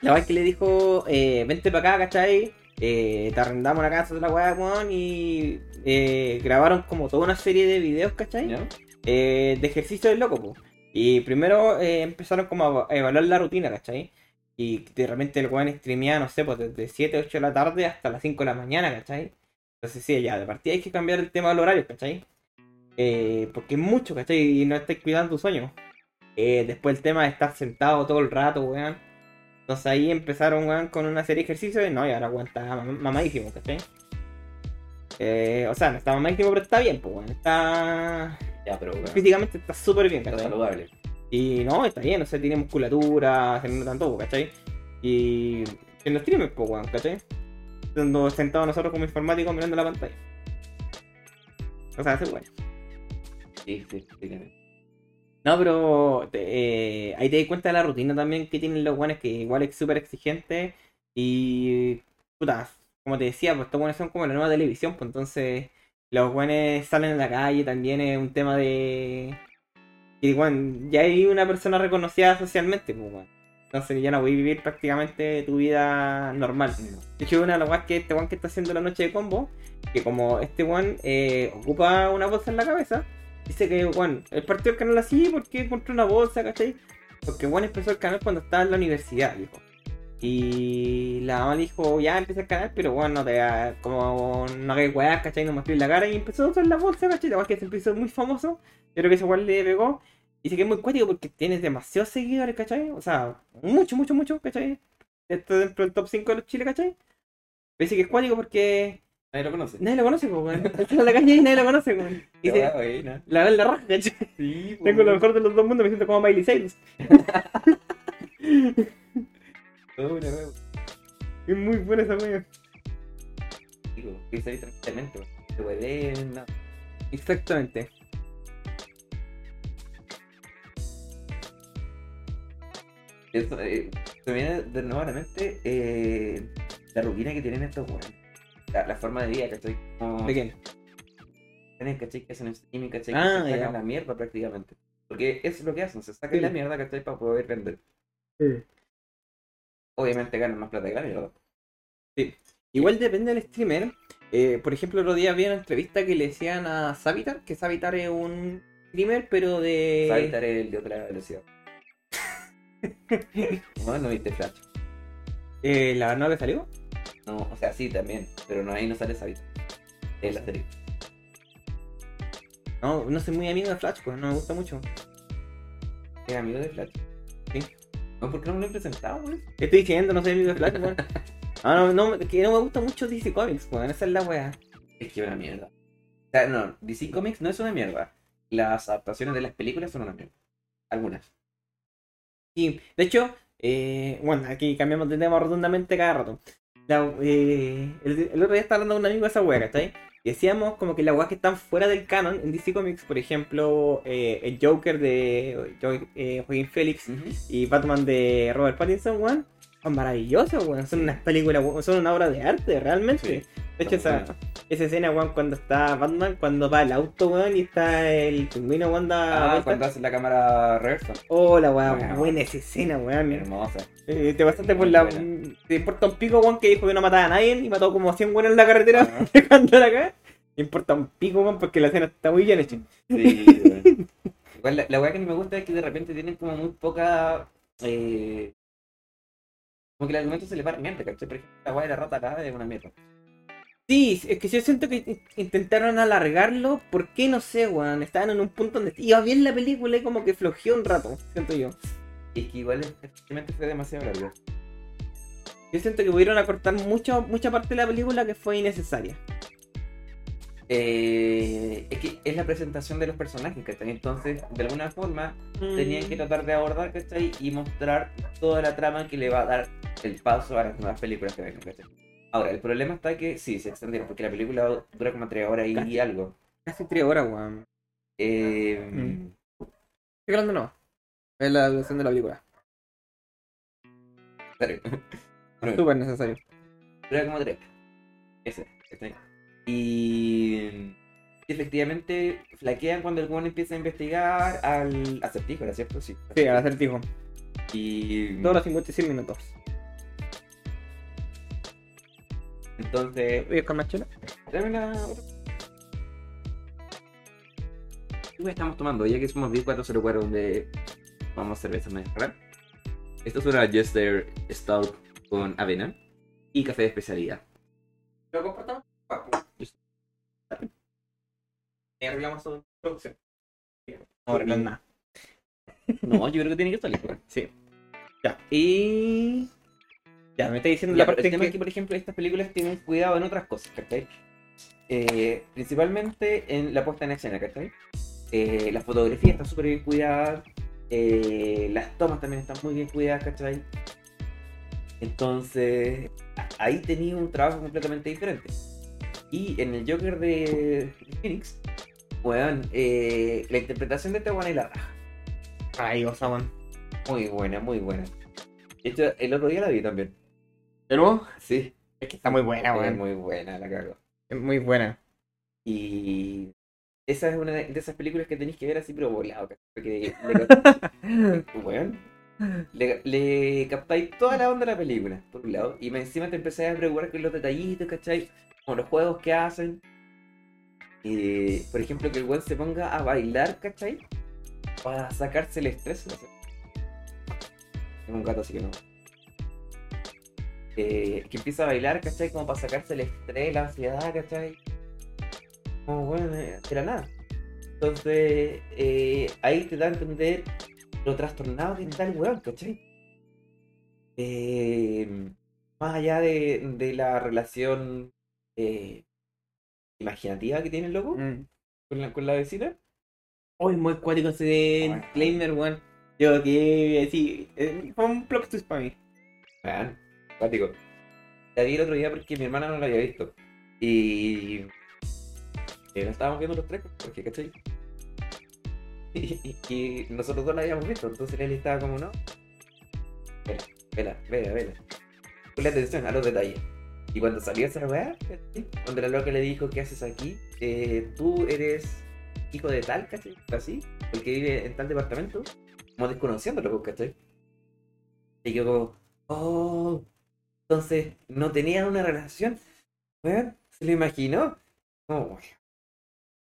La verdad es que le dijo, eh, vente para acá, ¿cachai? Eh, te arrendamos una casa de la weá, weón, y eh, grabaron como toda una serie de videos, ¿cachai? Eh, de ejercicio del loco, po. Y primero eh, empezaron como a, evaluar la rutina, ¿cachai? Y de repente el weón streameaba, no sé, pues desde 7, 8 de la tarde hasta las 5 de la mañana, ¿cachai? Entonces sí, ya, de partida hay que cambiar el tema del horario, ¿cachai? Eh, porque es mucho, ¿cachai? Y no estáis cuidando tu sueño. Eh, después el tema de estar sentado todo el rato, weón. Entonces ahí empezaron, weón, con una serie de ejercicios y no, y ahora weón está mam- mamadísimo, ¿cachai? Eh, o sea, no está mamadísimo, pero está bien, pues, weón. Está... Ya, pero weón. Físicamente está súper bien, Está ¿cachai? saludable. Y no, está bien, o sea, tiene musculatura, se nota todo, ¿cachai? Y en los streamers, pues, weón, ¿cachai? Estando sentados nosotros como informáticos mirando la pantalla. O sea, hace bueno. Sí, sí, sí. No, pero te- eh, ahí te das cuenta de la rutina también que tienen los guanes, que igual es súper exigente. Y, puta, como te decía, pues estos guanes son como la nueva televisión, pues entonces los guanes salen a la calle también es un tema de. Y, bueno, ya hay una persona reconocida socialmente, pues, bueno. Entonces ya no voy a vivir prácticamente tu vida normal. De hecho, una de las weas que este one que está haciendo la noche de combo, que como este one eh, ocupa una bolsa en la cabeza, dice que, bueno, él partió el canal así porque encontró una bolsa, ¿cachai? Porque Juan empezó el canal cuando estaba en la universidad, dijo. Y la mamá dijo, ya empieza el canal, pero bueno, no te como no hagas weas, ¿cachai? No mostré la cara y empezó a usar la bolsa, ¿cachai? La que se empezó muy famoso. Yo creo que ese igual le pegó. Dice que es muy cuático porque tienes demasiados seguidores, ¿cachai? O sea, mucho, mucho, mucho, ¿cachai? Esto dentro del top 5 de los chiles, ¿cachai? Pero dice que es cuático porque Nadie lo conoce. nadie lo conoce, pues, weón. Está en la calle y nadie lo conoce, weón. Wea buena. la verdad la raja, ¿cachai? Sí, Tengo lo mejor de los dos mundos, me siento como Miley Cyrus. Todo una wea. Es muy buena esa wea. Digo, que se tranquilamente, no. Exactamente. Eso, eh, se viene de nuevo a la mente eh, la rutina que tienen estos weones. La, la forma de vida, ¿cachai? Como ¿De quién? tienen, ¿cachai? Que hacen streaming, ¿cachai? Ah, que se sacan la mierda prácticamente. Porque eso es lo que hacen, se sacan Sí. la mierda, ¿cachai? Para poder vender. Obviamente ganan más plata que la mierda. Igual depende del streamer. Eh, por ejemplo, el otro día había una entrevista que le decían a Savitar, que Savitar es un streamer, pero de. Savitar es el de la velocidad. no, no viste Flash. Eh, ¿La nueva que salió? No, o sea, sí también, pero no ahí no sale Savitar. Es la serie. No, no soy muy amigo de Flash, pues no me gusta mucho. Es amigo de Flash. Sí. No, ¿por qué no me lo he presentado, güey? ¿Qué estoy diciendo? No soy amigo de Flash, weón. Ah, no, no, que no me gusta mucho DC Comics, weón. Esa es la wea. Es que es una mierda. O sea, no, DC Comics no es una mierda. Las adaptaciones de las películas son una mierda. Algunas. Y, de hecho, eh, bueno, aquí cambiamos de tema rotundamente cada rato. La- eh, el, el otro día estaba hablando con un amigo de esa wea, ¿cachai? Y decíamos como que las weas que están fuera del canon en DC Comics, por ejemplo, eh, el Joker de Jo- eh, Joaquin Phoenix y Batman de Robert Pattinson, weón, son maravillosos, weón. Son unas películas, son una obra de arte, realmente. Sí. De hecho, esa, esa escena, weón, cuando está Batman, cuando va el auto, weón, y está el pingüino, weón, da Ah, vuelta. cuando hace la cámara reversa. Oh, la weá, buena esa escena, weón. Hermosa. Eh, te pasaste por la. Te importa un pico, weón, que dijo que no mataba a nadie y mató como a 100 weones en la carretera Ah. dejando la acá. Me importa un pico, weón, porque la escena está muy bien hecha. Sí, weón. Igual la, la weá que no me gusta es que de repente tienen como muy poca. Eh, como que el argumento se le va realmente, ¿cachai? Por ejemplo, la weá de la rata acá es una mierda. Sí, es que yo siento que in- intentaron alargarlo. ¿Por qué? No sé, weón. Estaban en un punto donde iba bien la película y como que flojeó un rato, siento yo. Y es que igual efectivamente fue demasiado largo. Yo siento que pudieron acortar mucho, mucha parte de la película que fue innecesaria. Eh, es que es la presentación de los personajes, ¿cachai? Entonces, de alguna forma, tenían que tratar de abordar, ¿cachai? Y mostrar toda la trama que le va a dar el paso a las nuevas películas que vengan, ¿cachai? Ahora, el problema está que sí, se extendieron, porque la película dura como tres horas y Casi. algo. Casi tres horas, weón. Eh, Mm. Estoy hablando no. Es la duración de la película. Bueno, Súper necesario. dura como tres. Ese, ¿cachai? Y efectivamente flaquean cuando el weón empieza a investigar al acertijo, ¿era cierto? Sí. Sí, al acertijo. Y Dos horas 56 minutos. Entonces ¿Voy a con más chela? Dame la otra. ¿Qué estamos tomando? Ya que somos 10404 donde tomamos cerveza, ¿me dejarán? Esto es una Jester Stout con avena y café de especialidad. ¿Lo compartamos? Y arreglamos todo en producción. No arreglar nada. No, yo creo que tiene que salir. weón. Sí. Ya. Y. Ya, me está diciendo Ya, la pero parte el tema que... es que, por ejemplo, estas películas tienen cuidado en otras cosas, ¿cachai? Eh, principalmente en la puesta en escena, ¿cachai? Eh, la fotografía está súper bien cuidada, eh, las tomas también están muy bien cuidadas, ¿cachai? Entonces, ahí tenía un trabajo completamente diferente. Y en el Joker de Phoenix, weón, eh, la interpretación de este weón es la raja. Ay, o sea, weón. Muy buena, muy buena. De hecho, el otro día la vi también. ¿De nuevo? Sí. Es que está muy buena, Es weón. muy buena, la cago. Es muy buena. Y esa es una de esas películas que tenéis que ver así, pero volado. Porque le, weón, le, le captáis toda la onda de la película, por un lado, y encima te empezáis a preocupar con los detallitos, ¿cachai? Como los juegos que hacen. Eh, por ejemplo, que el weón se ponga a bailar, ¿cachai? Para sacarse el estrés. No sé. Tengo un gato así que no. Eh, que empieza a bailar, ¿cachai? Como para sacarse el estrés, la ansiedad, ¿cachai? Como bueno, de la nada. Entonces, eh, ahí te da a entender lo trastornado que está el weón, ¿cachai? Eh, más allá de, de la relación eh, imaginativa que tiene el loco Mm. con la, con la vecina. Uy, muy cuático ese disclaimer, weón. Yo que sí, eh, fue un plot twist para mí. La vi el otro día porque mi hermana no la había visto. Y. y la estábamos viendo los tres, porque, ¿cachai? Y, y- nosotros dos la habíamos visto, entonces él estaba como, no. Vela, vela, vela, vela. Ponle atención a los detalles. Y cuando salió esa weá, cuando la loca le dijo, ¿qué haces aquí? Eh, tú eres hijo de tal, ¿cachai? Así, el que vive en tal departamento, como desconociéndolo, pues, ¿cachai? Y yo como, oh, entonces no tenían una relación. Weón, se lo imaginó. Oh,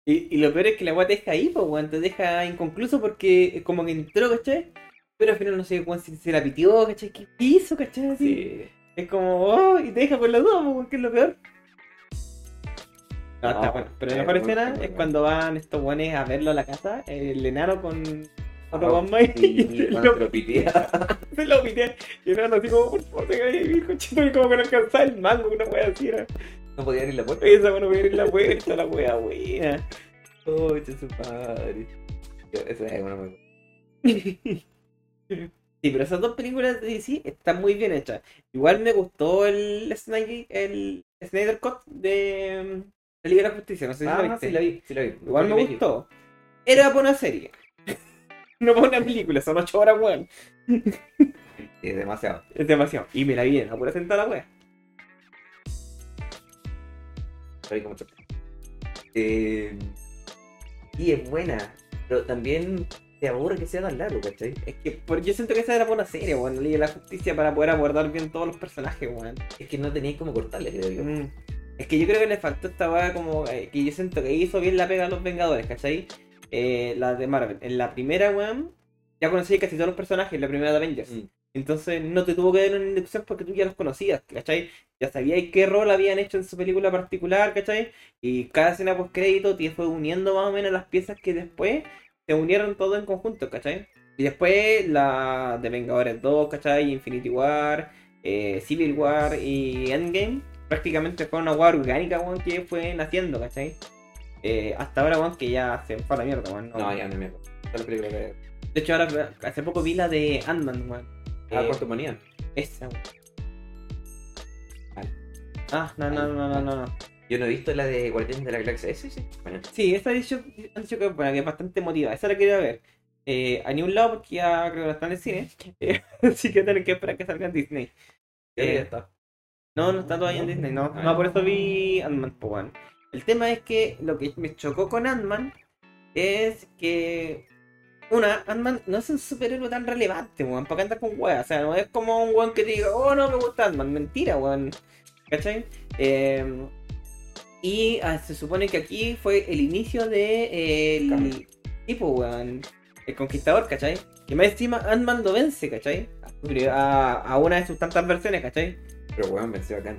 Y, y lo peor es que la weá te deja ahí, pues, weón. Te deja inconcluso porque es como que entró, ¿cachai? Pero al final no sé weón, si se la pitió, ¿cachai? ¿Qué hizo, cachai? Así. sí. Es como, oh, y te deja con la duda, pues, weón, que es lo peor. No, No, está bueno. Pero la mejor escena es cuando van estos weones a verlo a la casa, el enano con guan más, sí, y lo- se lo pitea. se lo pitea. Y enano así como, por favor, te voy a vivir, cochito, y como que no alcanzaba el mango, una wea así era. No podía abrir la puerta. Esa bueno, voy a abrir la puerta, la wea buena. Oh, su padre. Esa es una muy Sí, pero esas dos películas de DC están muy bien hechas. Igual me gustó el Snyder, el Snyder Cut de mm, la Liga de la Justicia, no sé si lo Ah, viste. sí la vi, sí la vi. Igual me gustó. Era una serie. no para una película, son ocho horas, weón. Sí, demasiado. Es demasiado. Y me la vi en la pura sentada, weón. Eh, y es buena, pero también te aburre que sea tan largo, ¿cachai? Es que por- yo siento que esa era una serie, weón. La Liga de la Justicia para poder abordar bien todos los personajes, weón. Es que no teníais como cortarle, creo yo. Mm. Es que yo creo que le faltó esta weá como eh, que yo siento que hizo bien la pega a los Vengadores, ¿cachai? Eh, la de Marvel. En la primera, weón, ya conocí casi todos los personajes, en la primera de Avengers. Mm. Entonces no te tuvo que dar una inducción porque tú ya los conocías, ¿cachai? Ya sabías qué rol habían hecho en su película particular, ¿cachai? Y cada escena post crédito te fue uniendo más o menos las piezas que después se unieron todo en conjunto, ¿cachai? Y después la de Vengadores 2, ¿cachai? Infinity War, eh, Civil War y Endgame prácticamente fue una war orgánica, weón, que fue naciendo, ¿cachai? Eh, hasta ahora, weón, que ya se fue a la mierda, weón. No, ya no me acuerdo. Que. De hecho, ahora hace poco vi la de Ant-Man, weón. Ah, Eh, cuánto ponía. esa, weón. Vale. Ah, no, no, no, no, no, no. Yo no he visto la de Guardianes de la Galaxia. Sí, sí. Bueno, Sí, esa han dicho, han dicho que, bueno, que es bastante emotiva. Esa la quería ver. Eh, a un lado porque ya creo que no está en el cine. Eh, así que tienen que esperar que salga en Disney. ya Eh, ya está. No, no está todavía en Disney, no. Ah, No, por eso vi Ant-Man, pues, weón. El tema es que lo que me chocó con Ant-Man es que. Una, Ant-Man no es un superhéroe tan relevante, weón, para que andar con weas. O sea, no es como un weón que te diga, oh, no me gusta Ant-Man. Mentira, weón. ¿Cachai? Eh, y ah, se supone que aquí fue el inicio de eh, el tipo, weón. El conquistador, ¿cachai? Y más encima Ant-Man lo vence, ¿cachai? A, a una de sus tantas versiones, ¿cachai? Pero weón, venció acá.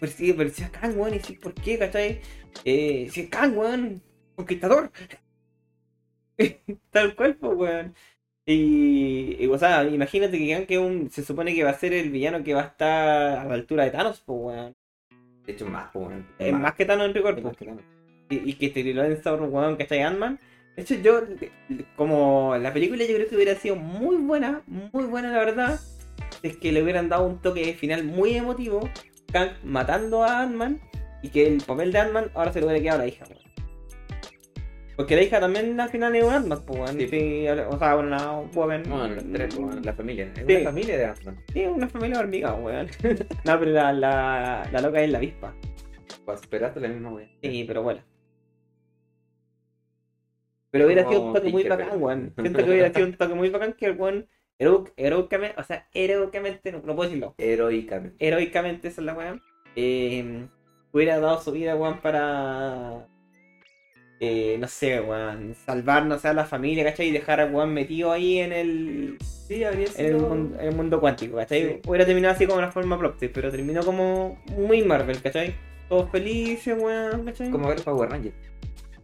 Pero sí, pero si es Kang, weón, y si, ¿por qué, cachai? Eh, si es Kang, weón, conquistador. Tal cual, pues, weón. Y, y, o sea, imagínate que Kang que un, se supone que va a ser el villano que va a estar a la altura de Thanos, pues, weón. De hecho, más, pues, weón. Es más que Thanos en rigor, pues. Y, y que te lo den sabor, weón, ¿cachai? Ant-Man. De hecho, yo, como la película yo creo que hubiera sido muy buena, muy buena, la verdad. es que le hubieran dado un toque final muy emotivo, Kang matando a Ant-Man, y que el papel de Ant-Man ahora se lo hubiera quedado a la hija, weón. Porque la hija también al final es un Ant-Man, pues, weón. Sí. Sí, o sea, una woman. Bueno, los tres, bueno, la familia. Es Sí. una familia de Ant-Man. Sí, una familia hormiga, weón. no, pero la, la, la loca es la avispa. Pues esperaste la misma wea. Sí, pero bueno. Pero hubiera Como sido un toque muy bacán, weón. Siento que hubiera sido un toque muy bacán que el weón heroicamente, o sea, heroicamente, no, no puedo decirlo, Heroicamente. heroicamente esa es la weón, eh, hubiera dado su vida, weón, para, eh, no sé, weón, salvar, no sé, a la familia, ¿cachai? Y dejar al weón metido ahí en el, Sí, habría en el, sido. mundo, en el mundo cuántico, ¿cachai? Sí. Hubiera terminado así como la forma plot twist, pero terminó como muy Marvel, ¿cachai? Todos felices, weón, ¿cachai? Como ver Power Rangers.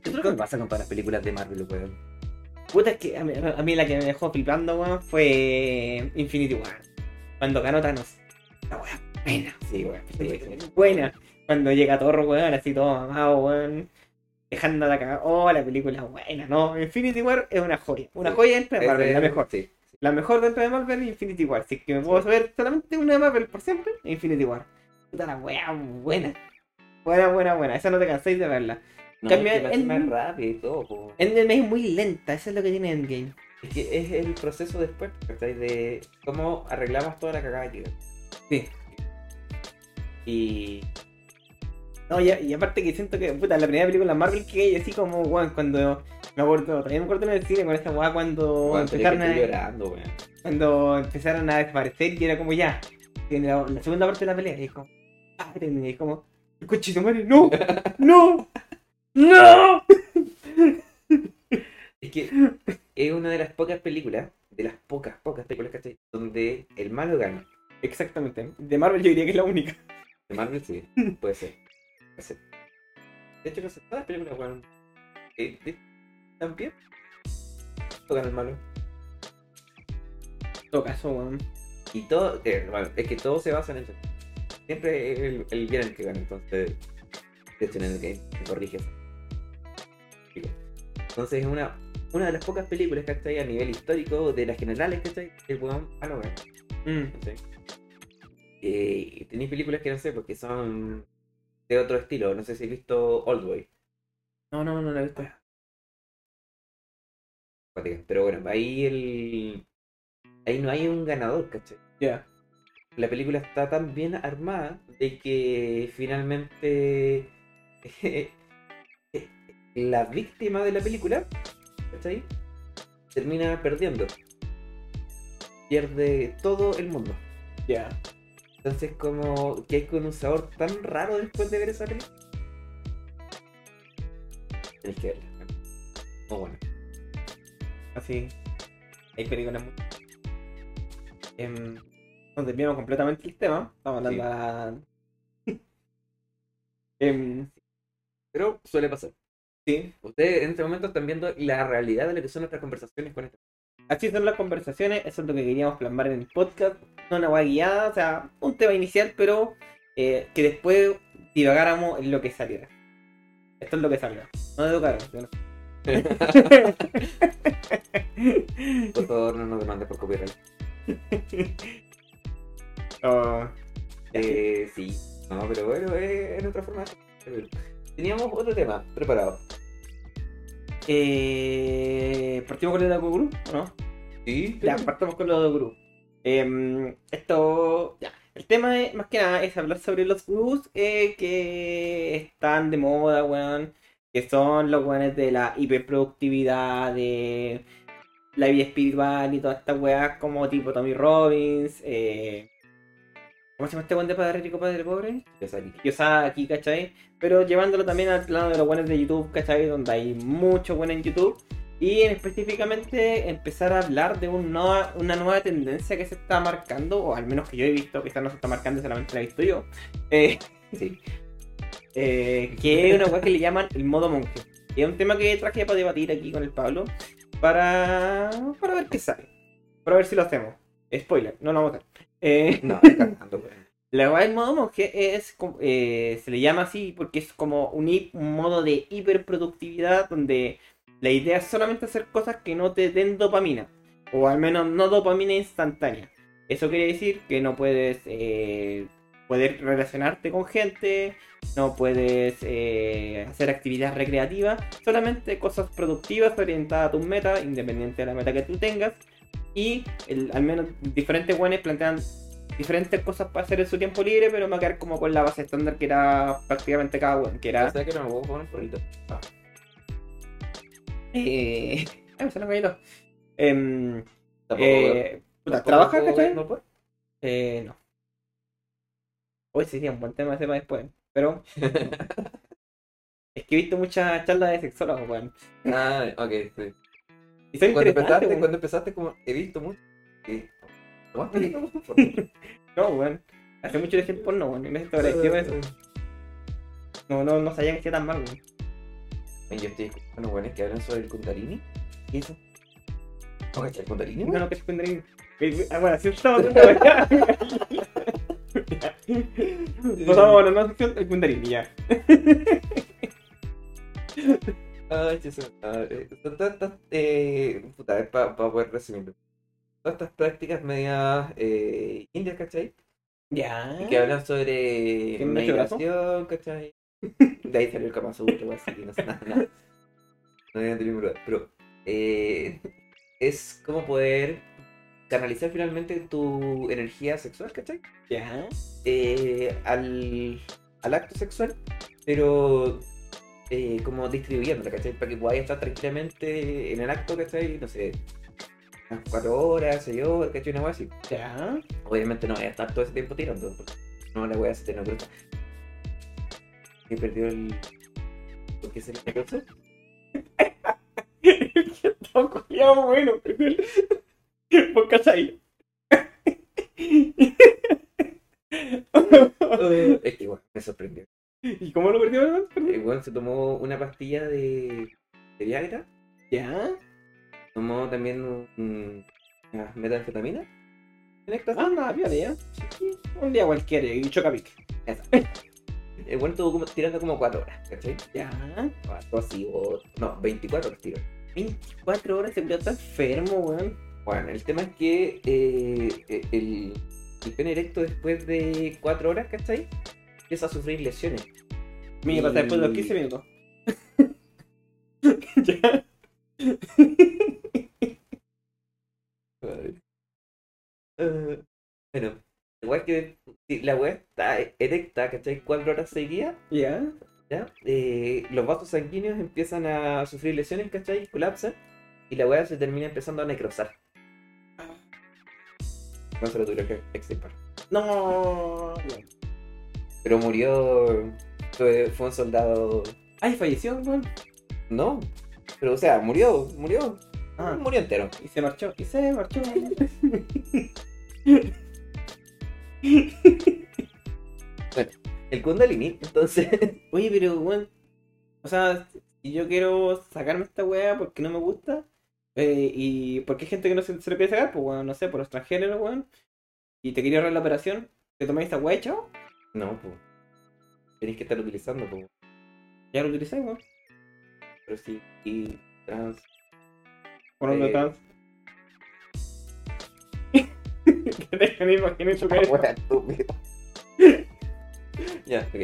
¿Qué es lo que pasa con todas las películas de Marvel, weón? Puta, es que a mí, a mí la que me dejó flipando, weón, fue Infinity War. Cuando ganó Thanos. La weá buena. Sí, weón. Sí. Buena. Cuando llega Thor, weón, así todo mamado, weón. Dejando la cagada. Oh, la película buena, ¿no? Infinity War es una joya. Una joya dentro de Marvel, la mejor. Sí. La mejor dentro de Marvel es Infinity War. Si es que me puedo ver solamente una de Marvel por siempre, Infinity War. Puta la weá buena. Buena, buena, buena. Esa no te cansáis de verla. No, Cambia es que en- más rápido y todo, po. Endgame es muy lenta, eso es lo que tiene Endgame. Es que es el proceso después, ¿cachai? De cómo arreglamos toda la cagada que Sí. Y. No, y, y aparte que siento que, puta, la primera película Marvel que hay, así como, weón, cuando. Me acuerdo, también me acuerdo en el cine con esta weá cuando Bueno, empezaron a, llorando, weón. cuando empezaron a desaparecer y era como ya. En la, la segunda parte de la pelea, y es como. "Párenme", y es como. "El madre, no, no, no. Es que es una de las pocas películas, de las pocas, pocas películas, ¿cachai? Donde el malo gana. Exactamente. De Marvel yo diría que es la única. De Marvel sí, puede ser. Puede ser. De hecho, casi todas las películas, weón. eh, También. Tocan el malo. En todo caso, weón. Y todo, eh, bueno, es que todo se basa en eso. Siempre es el, el bien el que gana, entonces. De hecho, en el se corrige eso. Entonces es una, una de las pocas películas, ¿cachai? A nivel histórico, de las generales, ¿cachai? El weón. ¿cachai? Eh, y tenéis películas que no sé, porque son de otro estilo. No sé si has visto Oldboy. No, no, no la he visto. Pero bueno, ahí el. Ahí no hay un ganador, ¿cachai? Ya. la película está tan bien armada de que finalmente la víctima de la película ¿cachai? termina perdiendo. Pierde todo el mundo. Ya. Entonces como que hay con un sabor tan raro después de ver esa película. Tienes que verla. Muy bueno. Así. Hay películas muy. Nos desviamos completamente el tema. Estamos hablando a. Em, Pero suele pasar. Sí. Ustedes en este momento están viendo la realidad de lo que son nuestras conversaciones con esto. Así son las conversaciones. Eso es lo que queríamos plasmar en el podcast. No una guay guiada, o sea, un tema inicial, pero eh, que después divagáramos en lo que saliera. Esto es lo que salga. No educaron. yo no. Por favor, no nos demandes por copyright. Oh, Eh, sí, no, pero bueno, en otra forma. Teníamos otro tema preparado. Eh, ¿Partimos con el de Guru o no? Sí, Ya, partamos con los gurús. Em, esto, ya. El tema es, más que nada es hablar sobre los gurús eh, que están de moda, weón. Que son los weones de la hiperproductividad, de la vida espiritual y todas estas weas como tipo Tommy Robbins. Eh, ¿Cómo se llama este weón de Padre Rico, Padre Pobre? Kiyosaki, ¿cachai? Pero llevándolo también al plano de los buenos de YouTube, ¿cachai? Donde hay mucho bueno en YouTube. Y en específicamente empezar a hablar de un una nueva tendencia que se está marcando, o al menos que yo he visto, quizás no se está marcando, solamente la he visto yo. eh, eh, que es una weá que le llaman el modo monje. Y es un tema que traje para debatir aquí con el Pablo, para, para ver qué sale. Para ver si lo hacemos. Spoiler, no lo vamos a hacer. Eh, No, cagando, la weá del modo monje es, eh, se le llama así porque es como un modo de hiperproductividad donde la idea es solamente hacer cosas que no te den dopamina. O al menos no dopamina instantánea. Eso quiere decir que no puedes eh, poder relacionarte con gente, no puedes eh, hacer actividades recreativas, solamente cosas productivas orientadas a tus metas, independiente de la meta que tú tengas. Y el- al menos diferentes buenos plantean diferentes cosas para hacer en su tiempo libre, pero me va a quedar como con la base estándar que era prácticamente cada buen, que era... O sea que no me puedo poner por. Ah, Eh... Ay. Em, tampoco eh, puta, tampoco ¿Trabajas, puedo- cachai? no. Eh, no. Hoy sería un buen tema ese para después. Pero es que he visto muchas charlas de sexólogos, weón. Ah, ok, sí. Y Cuando empezaste, weón. cuando empezaste, como he visto mucho. ¿Tomaste ahorita? No, weón. Hace mucho dejé el porno, weón. Y me agradecido de eso. No, no, no sabía que hacía tan mal, weón. Yo estoy escuchando buenos que hablan sobre el Kundalini. ¿Y eso? ¿No cachai el Kundalini? No, no, que es Kundalini. Ah, bueno, haciendo, weón. Pasamos a la nueva sección, el Kundalini, ya. Eh, son todas estas, eh, puta, para poder resumirlo. Todas estas prácticas medias eh, indias, ¿cachai? Ya. Y que hablan sobre meditación, ¿cachai? De ahí salió el Kama así, no sé nada. nada. No pero eh, es como poder canalizar finalmente tu energía sexual, ¿cachai? Ya. eh, al, al acto sexual, pero eh, como distribuyéndola, ¿cachai? Para que podáis estar tranquilamente en el acto, ¿cachai? No sé, unas cuatro horas, seis horas, ¿cachai? Una cosa así. Ya. Obviamente no voy a estar todo ese tiempo tirando, porque no la voy a hacer nerviosa. He perdido el... ¿Por qué se le? Todo culiao bueno, pero ¿Vos cachai? es que igual, me sorprendió. ¿Y cómo lo perdió, weón? Igual se tomó una pastilla de, de Viagra, Ya. tomó también un, una metanfetamina. En. Ah, nada, piola, ya. Un día cualquiera y chocapic. El bueno estuvo como, tirando como 4 horas, ¿cachai? Ya. Algo así, o. No, 24 horas tiró. 24 horas se está enfermo, weón. Bueno, el tema es que eh, eh, el, el pene erecto después de 4 horas, ¿cachai? Empieza a sufrir lesiones. Mira, pasa después de los 15 minutos. ya. Eh, bueno, igual que si la weá está erecta, ¿cachai? 4 horas seguidas, Ya. ¿ya? Eh, los vasos sanguíneos empiezan a sufrir lesiones, ¿cachai? Colapsan y la weá se termina empezando a necrosar. No se lo tuvieron que extirpar. No. Pero murió. Fue, fue un soldado. Ay, falleció, weón. No. Pero o sea, murió, murió. Ah. Murió entero. Y se marchó. Y se marchó. El Kundalini, entonces. Oye, pero, weón. O sea, si yo quiero sacarme esta weá porque no me gusta. eh, y porque hay gente que no se, se lo quiere sacar, pues, weón, no sé, por los transgéneros, weón. Y te quería ahorrar la operación. ¿Te tomáis esta weá, chavo? No, pues. Tenéis que estar utilizando, pues. Ya lo utilizáis, weón. Pero sí, y trans. Por lo Eh. trans. que te imaginé tu cabeza. Wea estúpida. ya, ok.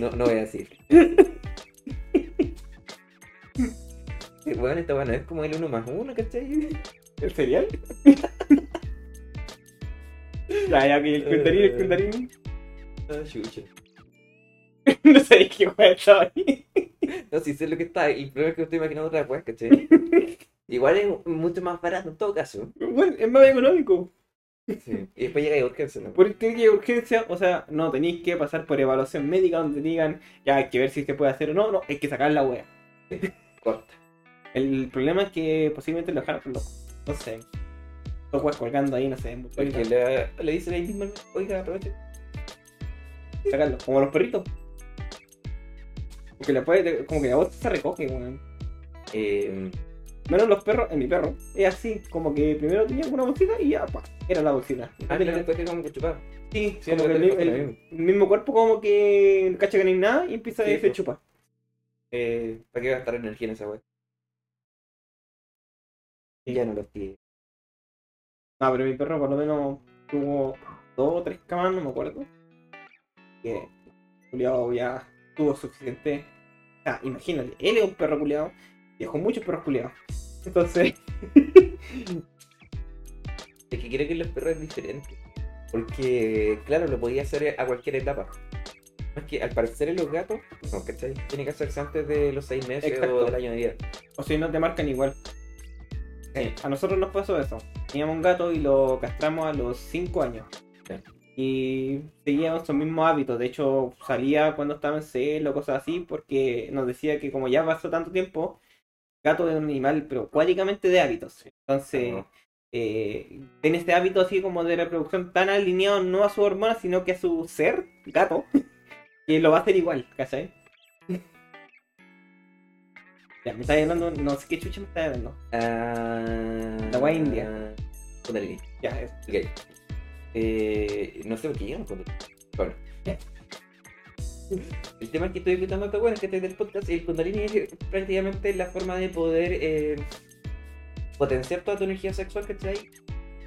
No, no voy a decir. Bueno, esta bueno es como el uno más uno, ¿cachai? ¿El cereal? ya, ya, que el Kundarini, el Kundarini. Ah, chucha. no sé qué weá estaba ahí. No, si sé lo que está, el problema es que estoy imaginando otra vez, ¿cachai? Igual es mucho más barato en todo caso. Bueno, es más económico. Sí. Y después llega y urgencia, ¿no? Porque tiene que ir a urgencia, o sea, no tenéis que pasar por evaluación médica donde te digan, ya hay que ver si se puede hacer o no, no, hay que sacar la wea. Corta. El problema es que posiblemente lo dejaron loco. No sé. Dos weas colgando ahí, no sé. Porque le, le dice ahí mismo, oiga, aproveche. Sacarlo, como los perritos. Porque la puede, como que la voz se recoge, weón. Eh, Menos los perros, en mi perro, es así, como que primero tenía una bolsita y ya, pa, era la bolsita. ah, después que como que chupar. Sí, Sí, como lo que el, mismo. el mismo cuerpo como que cacha que no hay nada y empieza Sí, a se pues. chupa. Eh, ¿Para qué gastar energía en esa wea? Sí. Ya no los tiene. No, pero mi perro por lo menos tuvo dos o tres camas, no me acuerdo. Que culiado ya tuvo suficiente. Imagínate, él es un perro culiado, dejó muchos perros culiados. Entonces, Es que creo que los perros es diferente. Porque, claro, lo podía hacer a cualquier etapa. Es que al parecer en los gatos, no, ¿cachai? Tiene que hacerse antes de los seis meses Exacto. o del año de vida. o si no te marcan igual. Sí. A nosotros nos pasó eso. Teníamos un gato y lo castramos a los 5 años. Sí. Y seguíamos sus mismos hábitos. De hecho, salía cuando estaba en celo, cosas así, porque nos decía que como ya pasó tanto tiempo, gato es un animal, pero cuádicamente de hábitos. Entonces, eh, tiene este hábito así como de reproducción tan alineado no a su hormona, sino que a su ser, gato, que lo va a hacer igual, ¿cachai? Ya, me está hablando, no sé qué chucha me está hablando. Ah, La wea india. Kundalini. Ya, eso. Ok. Eh, no sé por qué llegan con Bueno. El tema que estoy escuchando está bueno es que este del podcast, el Kundalini es prácticamente la forma de poder eh, potenciar toda tu energía sexual, ¿cachai?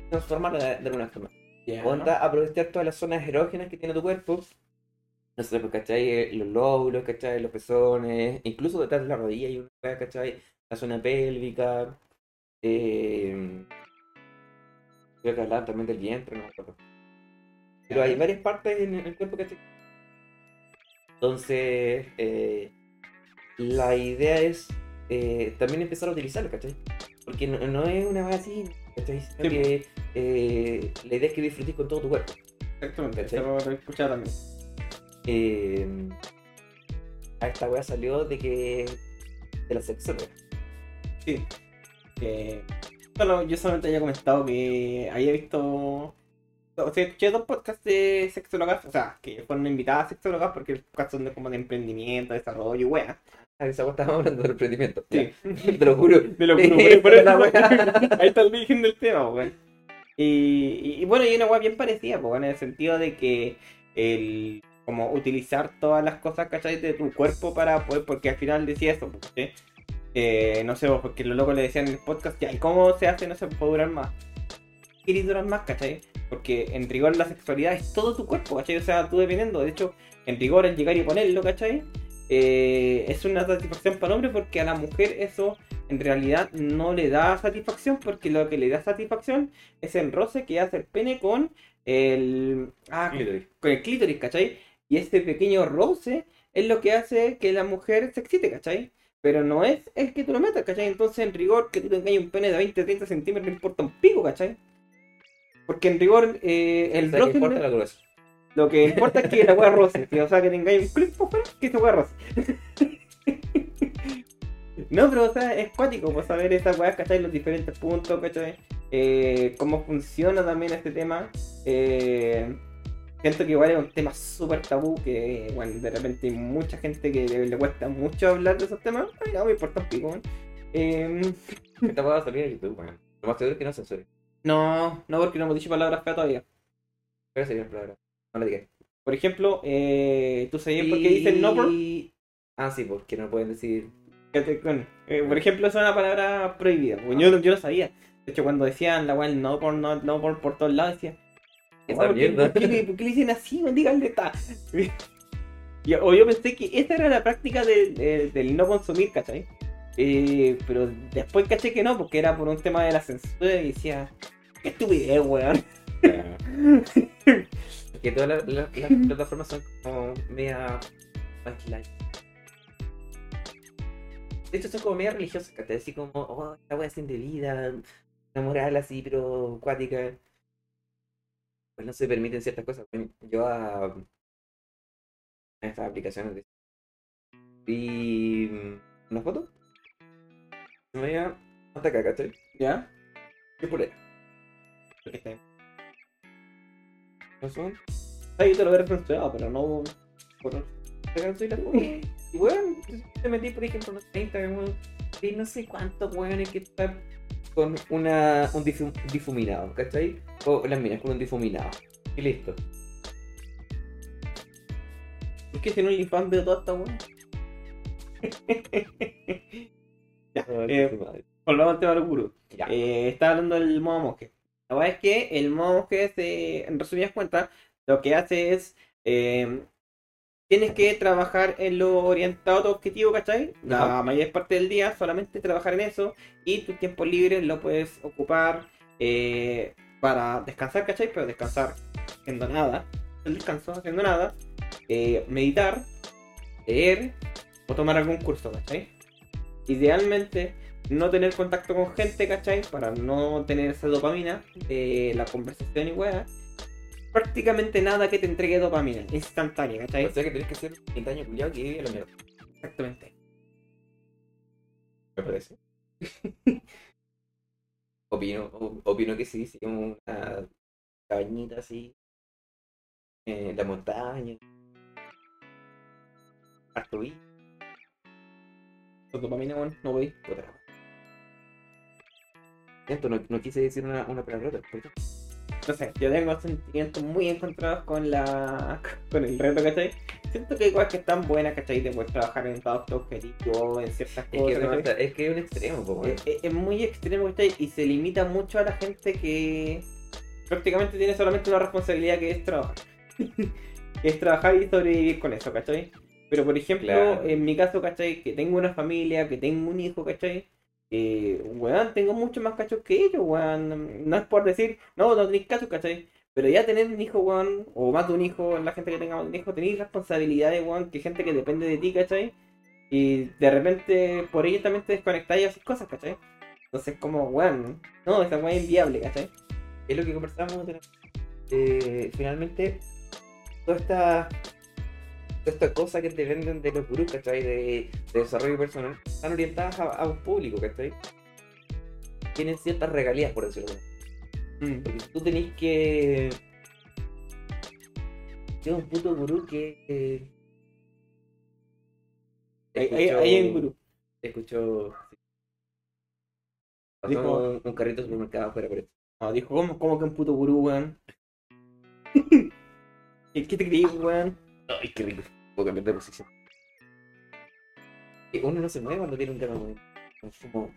Transformarla de, de alguna forma. Ya, Onda, aprovechar todas las zonas erógenas que tiene tu cuerpo. No sé, pues, ¿cachai? Eh, Los lóbulos, ¿cachai? Los pezones, incluso detrás de la rodilla hay una ¿cachai? La zona pélvica. Eh, creo que hablaban también del vientre, no me acuerdo. Pero hay varias partes en el cuerpo, ¿cachai? Entonces, eh, la idea es eh, también empezar a utilizarlo, ¿cachai? Porque no, no es una base así, ¿cachai? Sino Sí, que eh, la idea es que disfrutes con todo tu cuerpo. Exactamente, ¿Cachai? lo he escuchado también. Eh, a esta wea salió de que. de la sexóloga. Sí. Bueno, yo solamente había comentado que había visto. O sea, escuché dos podcasts de sexólogas, o sea, que fueron invitadas sexólogas porque los podcasts son de, como de emprendimiento, desarrollo y wea. Ah, esa wea estábamos hablando del emprendimiento. Sí. Te lo juro. De lo juro, por- eso- wea. Ahí está el origen del tema, weón. Y, y- y bueno, y una weá bien parecida, pues, en el sentido de que el como utilizar todas las cosas, ¿cachai? De tu cuerpo para poder, porque al final decía eso, ¿sí? Eh, no sé, porque los locos le decían en el podcast, ya, ¿y cómo se hace? No se puede durar más. ¿Quieres durar más, cachai? Porque en rigor la sexualidad es todo tu cuerpo, ¿cachai? O sea, tú dependiendo, de hecho, en rigor el llegar y ponerlo, ¿cachai? Eh, es una satisfacción para el hombre porque a la mujer eso en realidad no le da satisfacción porque lo que le da satisfacción es el roce que hace el pene con el, ah, Clítoris. con el clítoris, ¿cachai? Y este pequeño roce es lo que hace que la mujer se excite, ¿cachai? Pero no es el que tú lo metas, ¿cachai? Entonces en rigor que tú tengas un pene de 20, 30 centímetros no importa un pico, ¿cachai? Porque en rigor eh, el O sea, que roce importa la lo que importa es que la weá roce, tío. O sea, que tengáis un clip fuera, que esa weá roce. no, pero o sea, es cuático, pues saber esas weas, ¿cachai? Los diferentes puntos, ¿cachai? Eh, cómo funciona también este tema. Eh, siento que igual es un tema súper tabú, que, bueno, de repente hay mucha gente que le, le cuesta mucho hablar de esos temas. Ay, no, me importa un pico, weón. Eh, Esta wea va a salir en YouTube, weón. Lo más seguro es que no censure. no, no, porque no hemos dicho palabras feas todavía. Pero sería la palabra. No le digas. Por ejemplo, eh, ¿tú sabías por qué dicen no por? Ah, sí, porque no pueden decir. Bueno, eh, por ejemplo, es una palabra prohibida. Yo, yo lo sabía. De hecho, cuando decían la weá no por no, no por, por todos lados, decía. Esa "Oh, ¿por, qué, mierda". por qué le- por qué le dicen así? No díganle está. O yo pensé que esa era la práctica de- de- del no consumir, ¿cachai? Eh, pero después caché que no, porque era por un tema de la censura y decía, qué estupidez, weón. que todas las, las- las plataformas son como media. De hecho, son como media religiosas, ¿cachai? Así como, oh, esta wea es indebida, una moral así, pero acuática. Pues no se permiten ciertas cosas. Yo a, a estas aplicaciones de... vi una foto. Me veía hasta acá, ¿cachai? ¿Ya? ¿Qué ¿No son? ahí te lo hubiera censurado, pero no. por-. Y bueno, te metí, por ejemplo, unos 30, weón, y no sé cuántos weones que están con una, un difu- difuminado, ¿cachai? O las minas con un difuminado. Y listo. Es que si no, fan veo toda esta Ay, eh, volvamos al tema del gurú. Ya. Eh, estaba hablando del modo monje. La verdad es que el monje, se, en resumidas cuentas, lo que hace es. eh, tienes que trabajar en lo orientado a tu objetivo, ¿cachai? La Ajá. mayor parte del día solamente trabajar en eso y tu tiempo libre lo puedes ocupar eh, para descansar, ¿cachai? Pero descansar haciendo nada. El descanso haciendo nada. eh, meditar, leer o tomar algún curso, ¿cachai? Idealmente no tener contacto con gente, ¿cachai? Para no tener esa dopamina, eh, la conversación y weá. Prácticamente nada que te entregue dopamina, instantánea, ¿cachai? O sea que tenés que ser un daño culiado que vive la mierda. Exactamente. Me parece. opino, opino que sí, sí, como una cabañita así. En la montaña. Harto vi. Dopamina, weón, no voy. Wea. Siento, no, no quise decir una, una palabrota. ¿por sé, yo tengo sentimientos muy encontrados con la con el reto, ¿cachai? Siento que hay cosas que están buenas, ¿cachai? Te puedes trabajar en todo tu objetivo, en ciertas Es cosas. es ¿cachai? es que es un extremo, weón. Es, es- es muy extremo, ¿cachai? Y se limita mucho a la gente que prácticamente tiene solamente una responsabilidad que es trabajar. es trabajar y sobrevivir con eso, ¿cachai? Pero por ejemplo, Claro. en mi caso, ¿cachai? Que tengo una familia, que tengo un hijo, ¿cachai? Eh, weón, tengo mucho más cachos que ellos, weón. No es por decir, no, no tenéis cachos, ¿cachai? Pero ya tener un hijo, weón, o más de un hijo, la gente que tenga un hijo, tenéis responsabilidades, weón, que gente que depende de ti, ¿cachai? Y de repente por ello también te desconectáis y haces cosas, ¿cachai? Entonces como, weón, no, esa weá es inviable, ¿cachai? es lo que la- eh, finalmente toda esta toda esta cosa que te venden de los gurús ¿cachai? De, de desarrollo personal están orientadas a, a un público ¿cachai? tienen ciertas regalías por decirlo así. Mm. porque tú tenés que ser un puto gurú que eh, Ahí, ahí, ahí en gurú. escucho pasó Dijo- un, un carrito de supermercado afuera por esto No, dijo, ¿cómo, cómo que un puto gurú, weón? ¿Qué, ¿Qué te creís, weón? Ay, qué rico. Puedo cambiar de posición. Y uno no se mueve cuando tiene un gato, weón. Es como...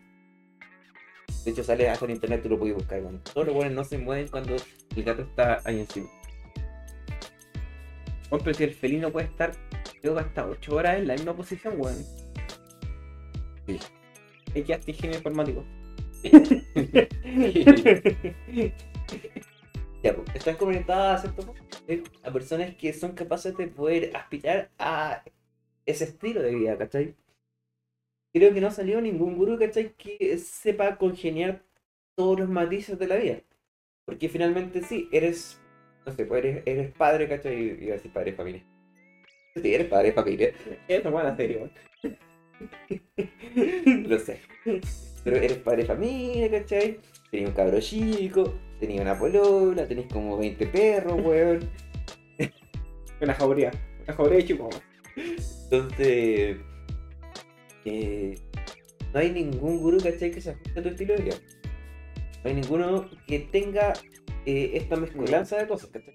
De hecho, sale hasta en internet, tú lo puedes buscar, weón. Todos los weones no se mueven cuando el gato está ahí encima. Weón, pero si el felino puede estar, creo que hasta 8 horas en la misma posición, weón. Sí. Es que hasta ingenio informático. Ya, pues, están conectadas a cierto punto, eh, a personas que son capaces de poder aspirar a ese estilo de vida, ¿cachai? Creo que no ha salido ningún gurú, ¿cachai? Que sepa congeniar todos los matices de la vida. Porque finalmente sí, eres, no sé, pues eres, eres padre, ¿cachai? Iba a decir padre de familia. Sí, eres padre de familia, Eso, weón, en serio, lo sé. Pero eres padre de familia, ¿cachai? Tenías un cabro chico, tenías una polola, tenés como 20 perros, weón. Una jauría. Una jauría de chico, weón. Entonces, eh, no hay ningún gurú, ¿cachai? Que se ajuste a tu estilo de vida. No hay ninguno que tenga eh, esta mezcolanza de cosas, ¿cachai?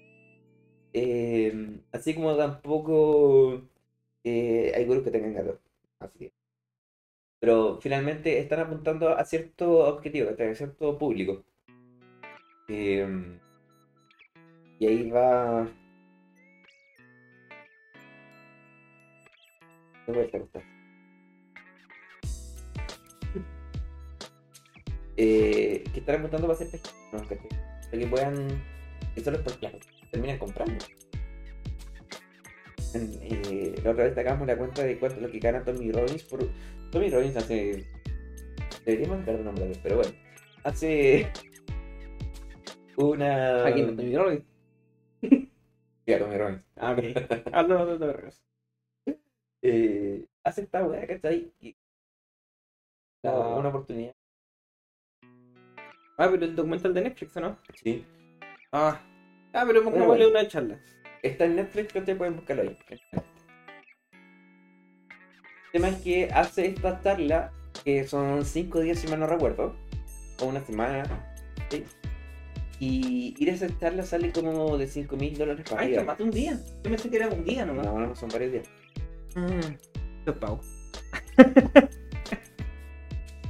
Eh, así como tampoco eh, hay gurús que tengan gato. Así. Pero finalmente están apuntando a cierto objetivo, a cierto público. Eh, y ahí va. Me voy a. Eh, que están apuntando para hacer no, ¿cachai? Para que puedan. Que los que las terminan comprando. Eh, la otra vez sacamos la cuenta de cuánto es lo que gana Tommy Robbins por. Tommy Robbins hace. Deberíamos nombre de él, pero bueno. Hace. Una. Aquí no te miro, weón. Sí, a Tommy Robbins. Ah, ok. Hazlo de vergas. Eh, hace esta weá, ¿cachai? Y. Ah. Una, oportunidad. Ah, pero el documental de Netflix, ¿o no? Sí. Ah. Ah, pero bueno. vale una charla. Está en Netflix, que te pueden buscarlo ahí. El tema es que hace esta charla, que son 5 días si mal no recuerdo, o una semana, ¿sí? Y ir a esa charla sale como de 5 mil dólares para Ay, más de un día. Yo pensé que era un día nomás. No, no, son varios días. Mm. Pago.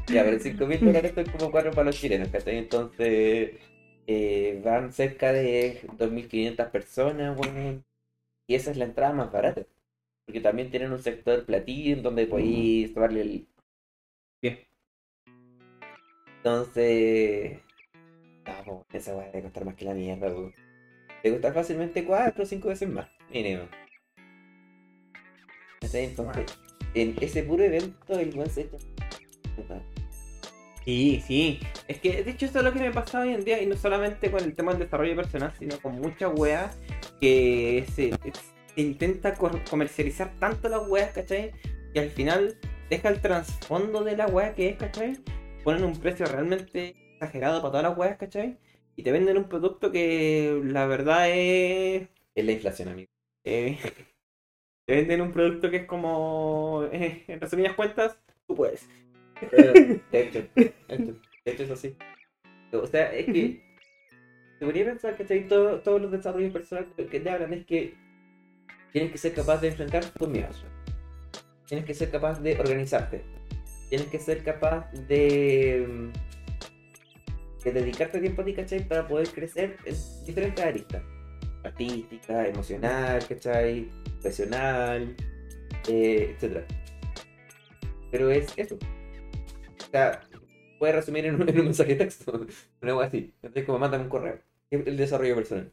Ya, pero 5 mil dólares son como 4 para los chilenos, ¿cachai? Entonces, eh, van cerca de 2.500 personas, weón. Y esa es la entrada más barata. Porque también tienen un sector platín donde podéis tomarle el. Bien. Entonces. No, esa weá debe costar más que la mierda, weón. Debe costar fácilmente 4 o 5 veces más, mínimo. Entonces, en ese puro evento, el weón se echa. Sí, sí. Es que de hecho eso es lo que me pasa hoy en día y no solamente con el tema del desarrollo personal, sino con muchas weas que se intenta comercializar tanto las weas, ¿cachai? Y al final deja el trasfondo de la wea que es, ¿cachai? Ponen un precio realmente exagerado para todas las weas, ¿cachai? Y te venden un producto que la verdad es... Es la inflación, amigo. Eh, te venden un producto que es como... Eh, en resumidas cuentas, tú puedes. De hecho, de hecho es así. O sea, es que debería pensar que todo, todos los desarrollos personales que te hablan es que tienes que ser capaz de enfrentar tus miedos. Tienes que ser capaz de organizarte. Tienes que ser capaz de, de dedicarte tiempo a ti, ¿cachai? Para poder crecer en diferentes aristas. Artística, emocional, ¿cachai? Profesional, eh, etc. Pero es eso. O sea, puede resumir en un, mensaje de texto. Una algo así. Entonces, como mándame un correo. El desarrollo personal.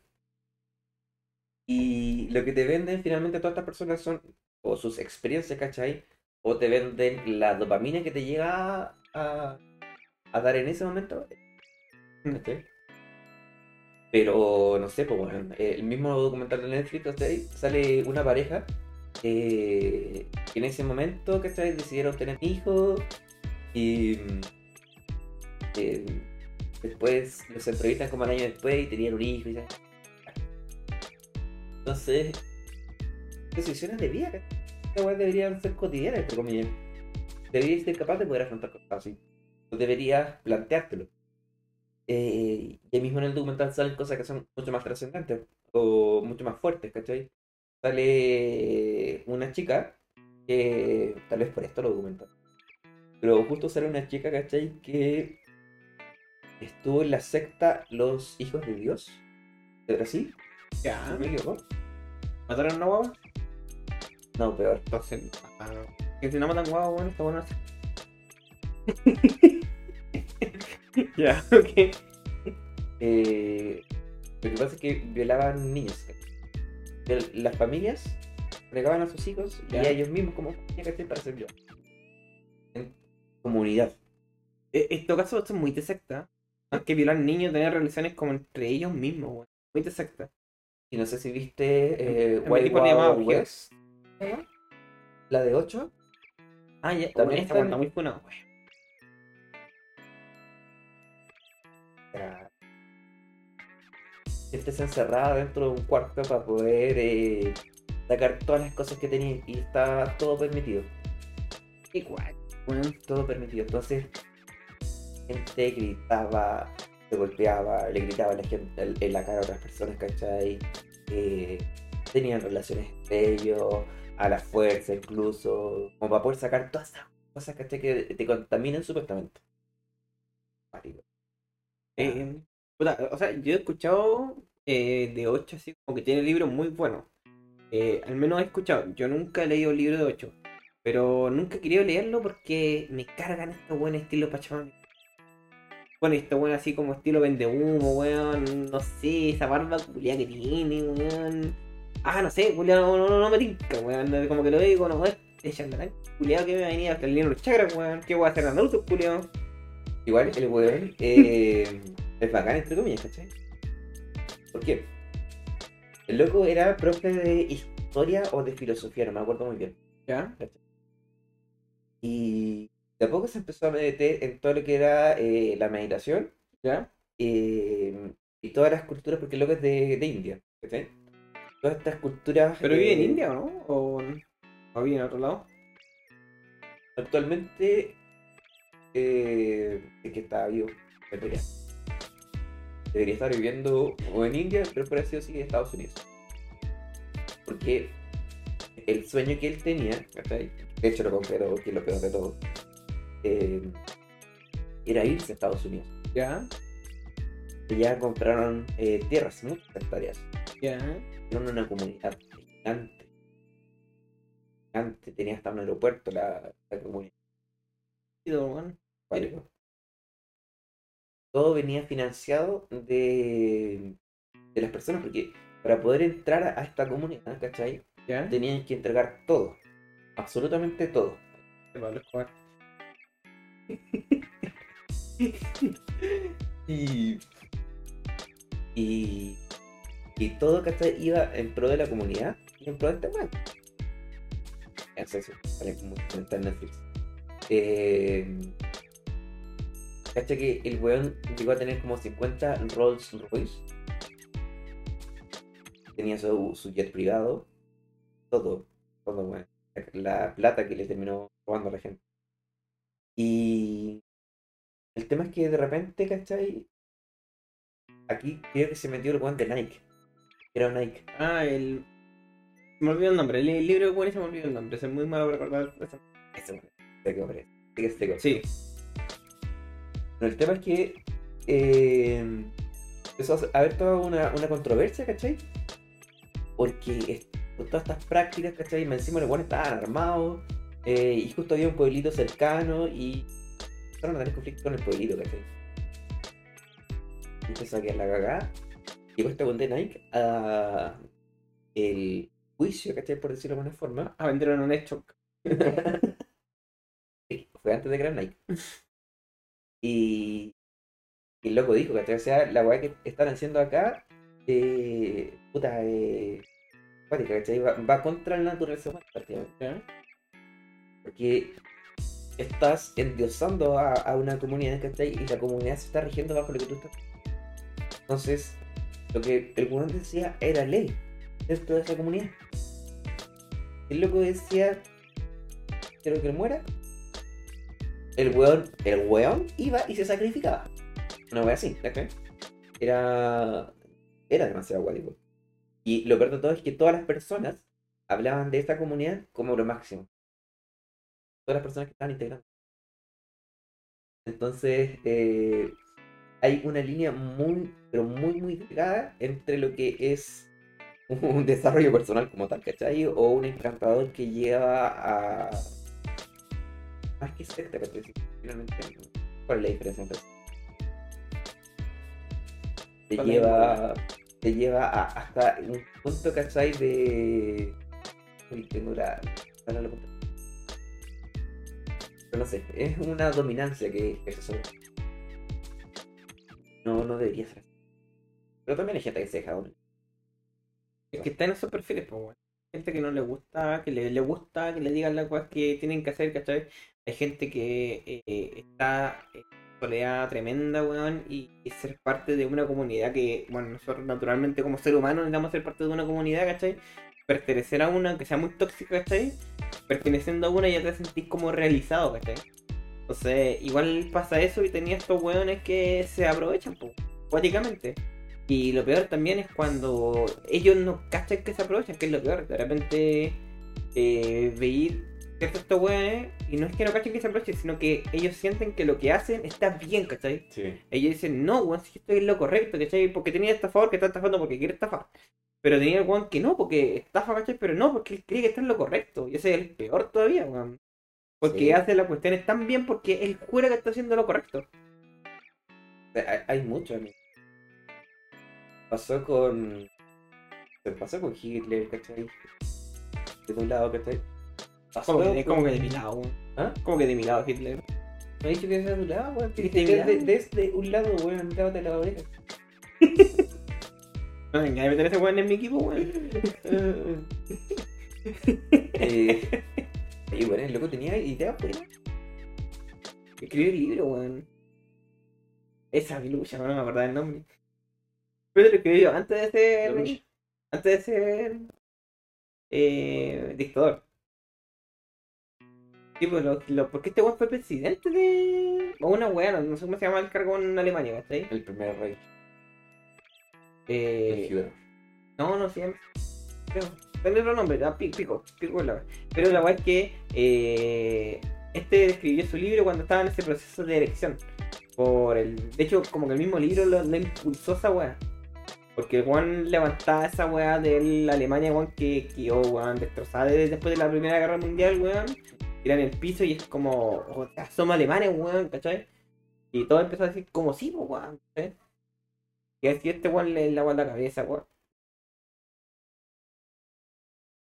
Y lo que te venden finalmente todas estas personas son o sus experiencias, ¿cachai? O te venden la dopamina que te llega a, a dar en ese momento. Pero no sé, pues bueno, el mismo documental de Netflix, ¿cachai? Sale una pareja eh, que en ese momento, ¿cachai? Decidieron tener hijos y eh, después los entrevistan como un año después y tenían un hijo y Entonces, decisiones de vida, deberían ser cotidianas, entre comillas. Deberías ser capaz de poder afrontar cosas así. Deberías planteártelo. Eh, y ahí mismo en el documental salen cosas que son mucho más trascendentes o mucho más fuertes, ¿cachai? Sale una chica que tal vez por esto lo documental pero justo sale una chica, ¿cachai? Que estuvo en la secta Los Hijos de Dios de Brasil. Ya. ¿Me equivoco? ¿Mataron a una guagua? No, peor. Entonces, ah, que si no matan guagua, bueno, está bueno así. ya, ok. Eh, lo que pasa es que violaban niños. Las familias regaban a sus hijos y a ellos mismos como ¿cachai? para ser yo comunidad. E, en todo caso, esto es muy de secta. Más que violar niños, tener relaciones como entre ellos mismos, Muy de secta. Y no sé si viste eh, Wild Wild West. La de 8. Ah, ya. También está muy buena, Estés encerrada dentro de un cuarto para poder eh, sacar todas las cosas que tenía y está todo permitido. Igual bueno, todo permitido. Entonces, gente gritaba, se golpeaba, le gritaba a la gente en la cara a otras personas, ¿cachai? Eh, tenían relaciones entre ellos, a la fuerza incluso, como para poder sacar todas esas cosas, ¿cachai? Que te contaminan supuestamente. Eh, o sea, yo he escuchado eh, de 8 así como que tiene libros muy buenos. Eh, al menos he escuchado, yo nunca he leído el libro de 8, pero nunca he querido leerlo porque me cargan estos buen estilo Pachamama. Bueno, esto bueno así como estilo vende humo, weón. No sé, esa barba culiada que tiene, weón. Ah, no sé, culiado no, no, no, me tinca, weón. Como que lo digo, no, es chandarán culiado que me va a venir hasta el los chakras, weón. ¿Qué voy a hacer Naruto, culiado? Igual el weón eh, es bacán, entre comillas, ¿cachai? ¿Por qué? El loco era profe de historia o de filosofía, no me acuerdo muy bien. ¿Ya? Y de a poco se empezó a meter en todo lo que era eh, la meditación. ¿Ya? Em, y todas las culturas, porque lo que es de, de India. ¿sí? Todas estas culturas. ¿Pero vive en eh, India o no? ¿O, ¿O vive en otro lado? Actualmente. Eh, es que está vivo. Debería. Debería estar viviendo o en India, pero por así decirlo en Estados Unidos. Porque el sueño que él tenía, ¿cachai? de hecho lo confieso que es lo peor de todo, eh, era irse a Estados Unidos. ¿Ya? Ya compraron eh, tierras, muchas hectáreas. Ya. Hicieron una comunidad gigante. Gigante, tenía hasta un aeropuerto la, la comunidad. Vale. Todo venía financiado de, de las personas, porque para poder entrar a, esta comunidad, ¿cachai? Ya. Tenían que entregar todo. Absolutamente todo. De Pablo Escobar. Y. Y. Y todo, ¿cachai? Iba en pro de la comunidad y en pro de este weón. Eso como comentar en Netflix. Eh, ¿Cachai que el weón llegó a tener como 50 Rolls Royce? Tenía su, su jet privado. Todo. Todo, weón. La plata que le terminó robando a la gente. Y el tema es que de repente, ¿cachai? Aquí creo que se metió el weón de Nike. Era Nike. Ah, el. Me olvidó el nombre. El, libro de Juan se me olvidó el nombre. Es muy malo recordar. eso. Sé que sé que- Sí. Pero el tema es que eh, empezó a haber toda una, una controversia, ¿cachai? Porque con todas estas prácticas, ¿cachai? Encima los buenos estaban armados eh, y justo había un pueblito cercano y empezaron a tener conflicto con el pueblito, ¿cachai? Empezó a quedar la cagada. Llegó buen de Nike a el juicio, ¿cachai? Por decirlo de alguna forma. A vender en un hecho. Sí, fue antes de Grand Nike. Y, y el loco dijo, ¿cachai? O sea, la weá que están haciendo acá, eh, puta, eh, ¿cachai? Va, va contra la naturaleza humana, prácticamente. ¿Ya? Porque estás endiosando a, una comunidad, ¿cachai? Y la comunidad se está rigiendo bajo lo que tú estás. Entonces, lo que el weón decía era ley dentro de esa comunidad. El loco decía, quiero que él muera. El weón, el weón iba y se sacrificaba. Una wea así, ¿cachai? Era, era demasiado guático. Y lo peor de todo es que todas las personas hablaban de esta comunidad como lo máximo. Todas las personas que estaban integrando. Entonces, eh, hay una línea muy, pero muy, muy delgada entre lo que es un desarrollo personal como tal, ¿cachai? O un encantador que lleva a. Más que secta, ¿cachai? Finalmente, ¿cuál es la diferencia entre? Te ¿Cuál es lleva. Te lleva a- hasta un punto, ¿cachai? De. Uy, tengo la. la- no sé, es una dominancia que ejerce sobre. No, no debería ser. Pero también hay gente que se deja dominar. Es que está en esos perfiles, pues. Gente que no le gusta, que le, le gusta que le digan las cosas que tienen que hacer, ¿cachai? Hay gente que eh, está en soledad tremenda, weón, y, y ser parte de una comunidad que, bueno, nosotros naturalmente como ser humano necesitamos ser parte de una comunidad, ¿cachai? Pertenecer a una que sea muy tóxica, ¿cachai? Perteneciendo a una ya te sentís como realizado, ¿cachai? Entonces, igual pasa eso y tenía estos weones que se aprovechan, pues, cuáticamente. Y lo peor también es cuando ellos no cachan que se aprovechan, que es lo peor. De repente eh, ciertos estos weones y no es que no cachen que se aprovechen, sino que ellos sienten que lo que hacen está bien, ¿cachai? Sí. Ellos dicen, no, weón, si esto es lo correcto, ¿cachai? Porque tenía estafador que está estafando porque quiere estafar. Pero tenía el weón que no, porque estafa, ¿cachai? Pero no, porque él cree que está en lo correcto. Y ese es el peor todavía, weón. Porque Sí. hace las cuestiones tan bien porque él jura que está haciendo lo correcto. Hay, hay mucho, amigo. Pasó con. Se pasó con Hitler, ¿cachai? De un lado, ¿cachai? Pasó Como que, como que de mi lado, weón. ¿Ah? Como que de mi lado, Hitler. No he dicho que sea de un lado, weón. que ¿Dijiste de mi Desde, desde un lado, weón, lávate la oreja. No, venga, de meter ese weón en mi equipo, weón. eh, y bueno, el loco tenía ideas, pues. Escribió el libro, weón. Esa lucha, no me acordaba el nombre. Pero lo escribió antes de ser. Antes de ser. Eh, dictador. Sí, pues lo, lo- porque este weón fue presidente de. O una weá, no, no sé cómo se llama el cargo en Alemania, ¿cachai? El primer rey. Eh, El. No, no se llama. Creo. Tiene otro nombre, ah, pi- pico, pico la wea. Pero la weá es que eh, este escribió su libro cuando estaba en ese proceso de elección. Por el. De hecho, como que el mismo libro lo, lo impulsó esa weá. Porque Juan levantaba esa weá de la Alemania, weón, que quedó, weón, destrozada desde después de la Primera Guerra Mundial, weón. En el piso y es como, o sea, somos alemanes, weón, ¿cachai? Y todo empezó a decir, como sí, pues, weón, ¿cachai? Y así este weón le lava la cabeza, weón.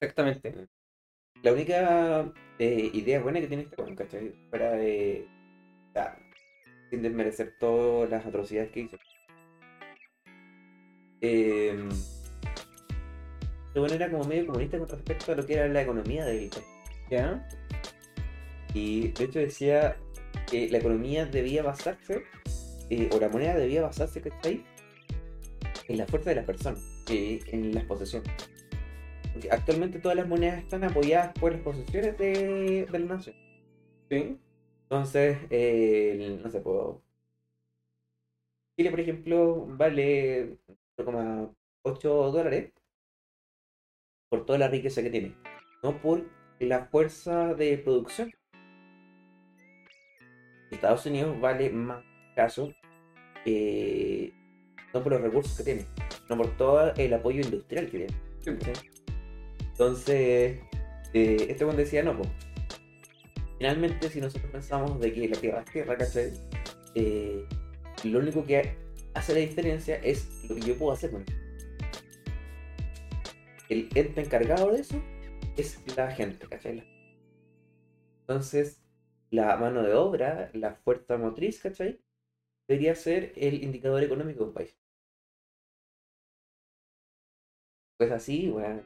Exactamente. La única eh, idea buena que tiene este weón, ¿cachai? Fuera de. sin desmerecer todas las atrocidades que hizo. Eh, este weón era como medio comunista con respecto a lo que era la economía del país. ¿Ya? Y de hecho decía que la economía debía basarse, eh, o la moneda debía basarse, ¿cachai? En la fuerza de las personas, eh, en las posesiones. Porque actualmente todas las monedas están apoyadas por las posesiones de, de la nación. Sí. Entonces, eh, no sé, puedo. Chile, por ejemplo, vale 0,8 dólares por toda la riqueza que tiene, no por la fuerza de producción. Estados Unidos vale más caso, eh, no por los recursos que tiene, no por todo el apoyo industrial que tiene. ¿cachai? Entonces, eh, este buen decía, no, pues, finalmente si nosotros pensamos de que la Tierra es Tierra, ¿cachai? Eh, lo único que hace la diferencia es lo que yo puedo hacer con eso. El ente encargado de eso es la gente, ¿cachai? Entonces, la mano de obra, la fuerza motriz, ¿cachai? Debería ser el indicador económico de un país. Pues así, weón.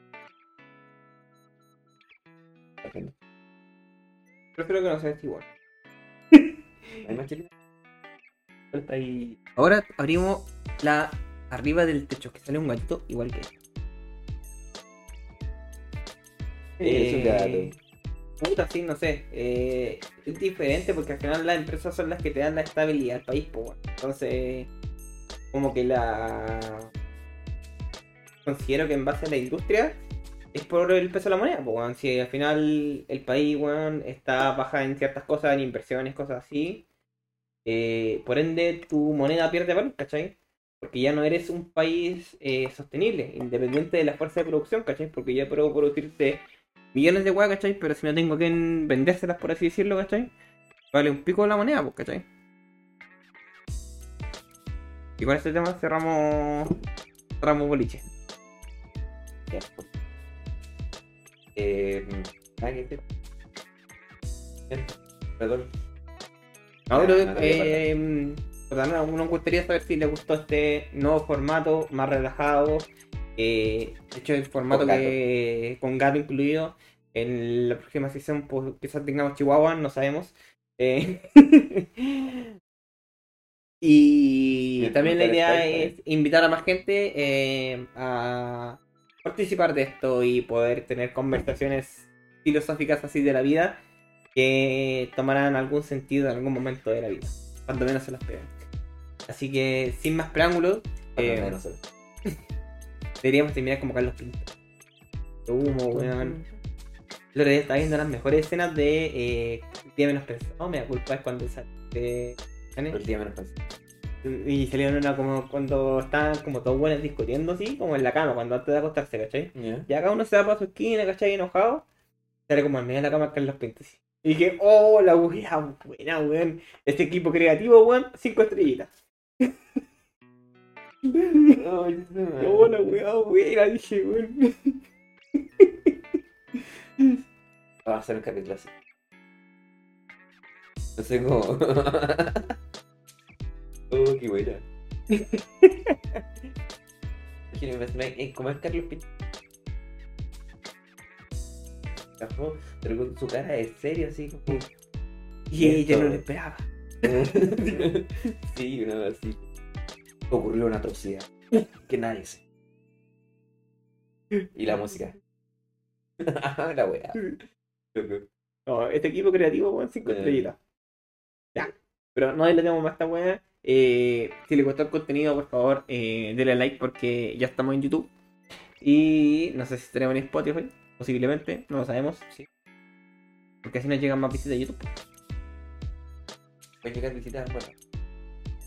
Gente. Prefiero que no sea este igual. ¿Hay más chileno? Falta ahí. Ahora abrimos la arriba del techo, que sale un gatito igual que este. Es un gato. Puta, sí, no sé. eh, es diferente porque al final las empresas son las que te dan la estabilidad al país, pues. bueno. Entonces, como que la. Considero que en base a la industria es por el peso de la moneda, pues. bueno. Si al final el país, weón, está baja en ciertas cosas, en inversiones, cosas así. eh, por ende, tu moneda pierde valor, ¿cachai? Porque ya no eres un país eh, sostenible, independiente de la fuerza de producción, ¿cachai? Porque yo puedo producirte millones de weas, ¿cachai? Pero si no tengo que vendérselas, por así decirlo, ¿cachai? Vale un pico la moneda, pues, ¿cachai? Y con este tema cerramos. Cerramos boliche. Eh, que decir. Bien, perdón. No, pero, no, no, eh, no, uno gustaría saber si le gustó este nuevo formato, más relajado. Eh, de hecho, el formato Con que con gato incluido. En la próxima sesión, pues, quizás tengamos Chihuahua, no sabemos. Eh, y Bien, también la idea es invitar a más gente eh, a participar de esto y poder tener conversaciones filosóficas así de la vida que tomarán algún sentido en algún momento de la vida, cuando menos se las pegan. Así que, sin más preámbulos, eh, no sé. deberíamos terminar como Carlos Pinto. Qué humo, weón. Otro día estaba viendo las mejores escenas de eh, El Día Menos Pensado, me da culpa es cuando sale de Pero el día menos pensé. y salieron una como cuando estaban como todos buenos discutiendo así, como en la cama, cuando antes de acostarse, ¿cachai? Ya. Ya cada uno se va para su esquina, ¿cachai? Enojado. Sale como en medio de la cama Carlos Pinto. así. Y dije, oh, la wea buena, weón. Este equipo creativo, weón, cinco estrellitas. Oh, la wea buena, dije, weón. Va a ser un capítulo así. No sé cómo. oh, qué buena. Imagínate, eh, ¿cómo es Carlos Pinto? Pero con su cara de serio, así como. Y ella no lo esperaba. sí, una vez así. Ocurrió una atrocidad que nadie sabe. Y la música. la. No, este equipo creativo, weón, cinco Eh. estrellitas. Ya. Pero no le tenemos más esta weá. Eh, si le gustó el contenido, por favor, eh, denle like porque ya estamos en YouTube. Y no sé si estaremos en Spotify, posiblemente, no lo sabemos. Sí. Porque así nos llegan más visitas a YouTube. Pueden llegar visitas bueno.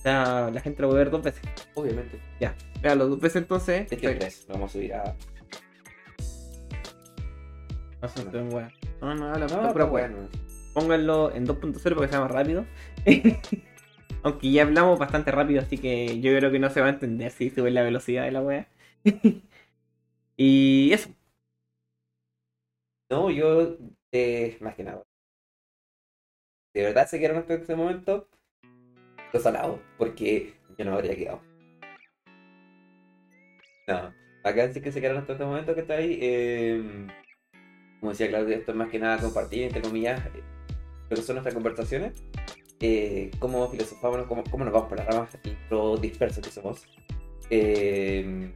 Sea, la gente lo puede ver dos veces. Obviamente. Ya, véalo dos veces entonces. Este es tres. Lo vamos a subir a. No, ven, weá. no, no, habla No, pura weá. bueno. Pónganlo en 2.0 para que sea más rápido. Aunque ya hablamos bastante rápido, así que yo creo que no se va a entender si sube la velocidad de la wea. y eso. No, yo. Eh, más que nada. De verdad se quedaron hasta este momento. Los alados. Porque yo no habría quedado. No. Acá sí que se quedaron hasta este momento que está ahí. eh, como decía Claudia, esto es más que nada compartir, entre comillas, eh, lo que son nuestras conversaciones. eh, cómo filosofamos, cómo, cómo nos vamos por las ramas, lo dispersos que somos. eh,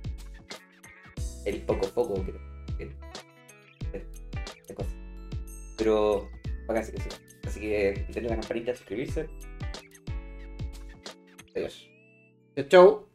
el poco a poco, creo. cosas. Pero, háganse que sí. Así que denle la campanita, suscribirse. Adiós. Chau.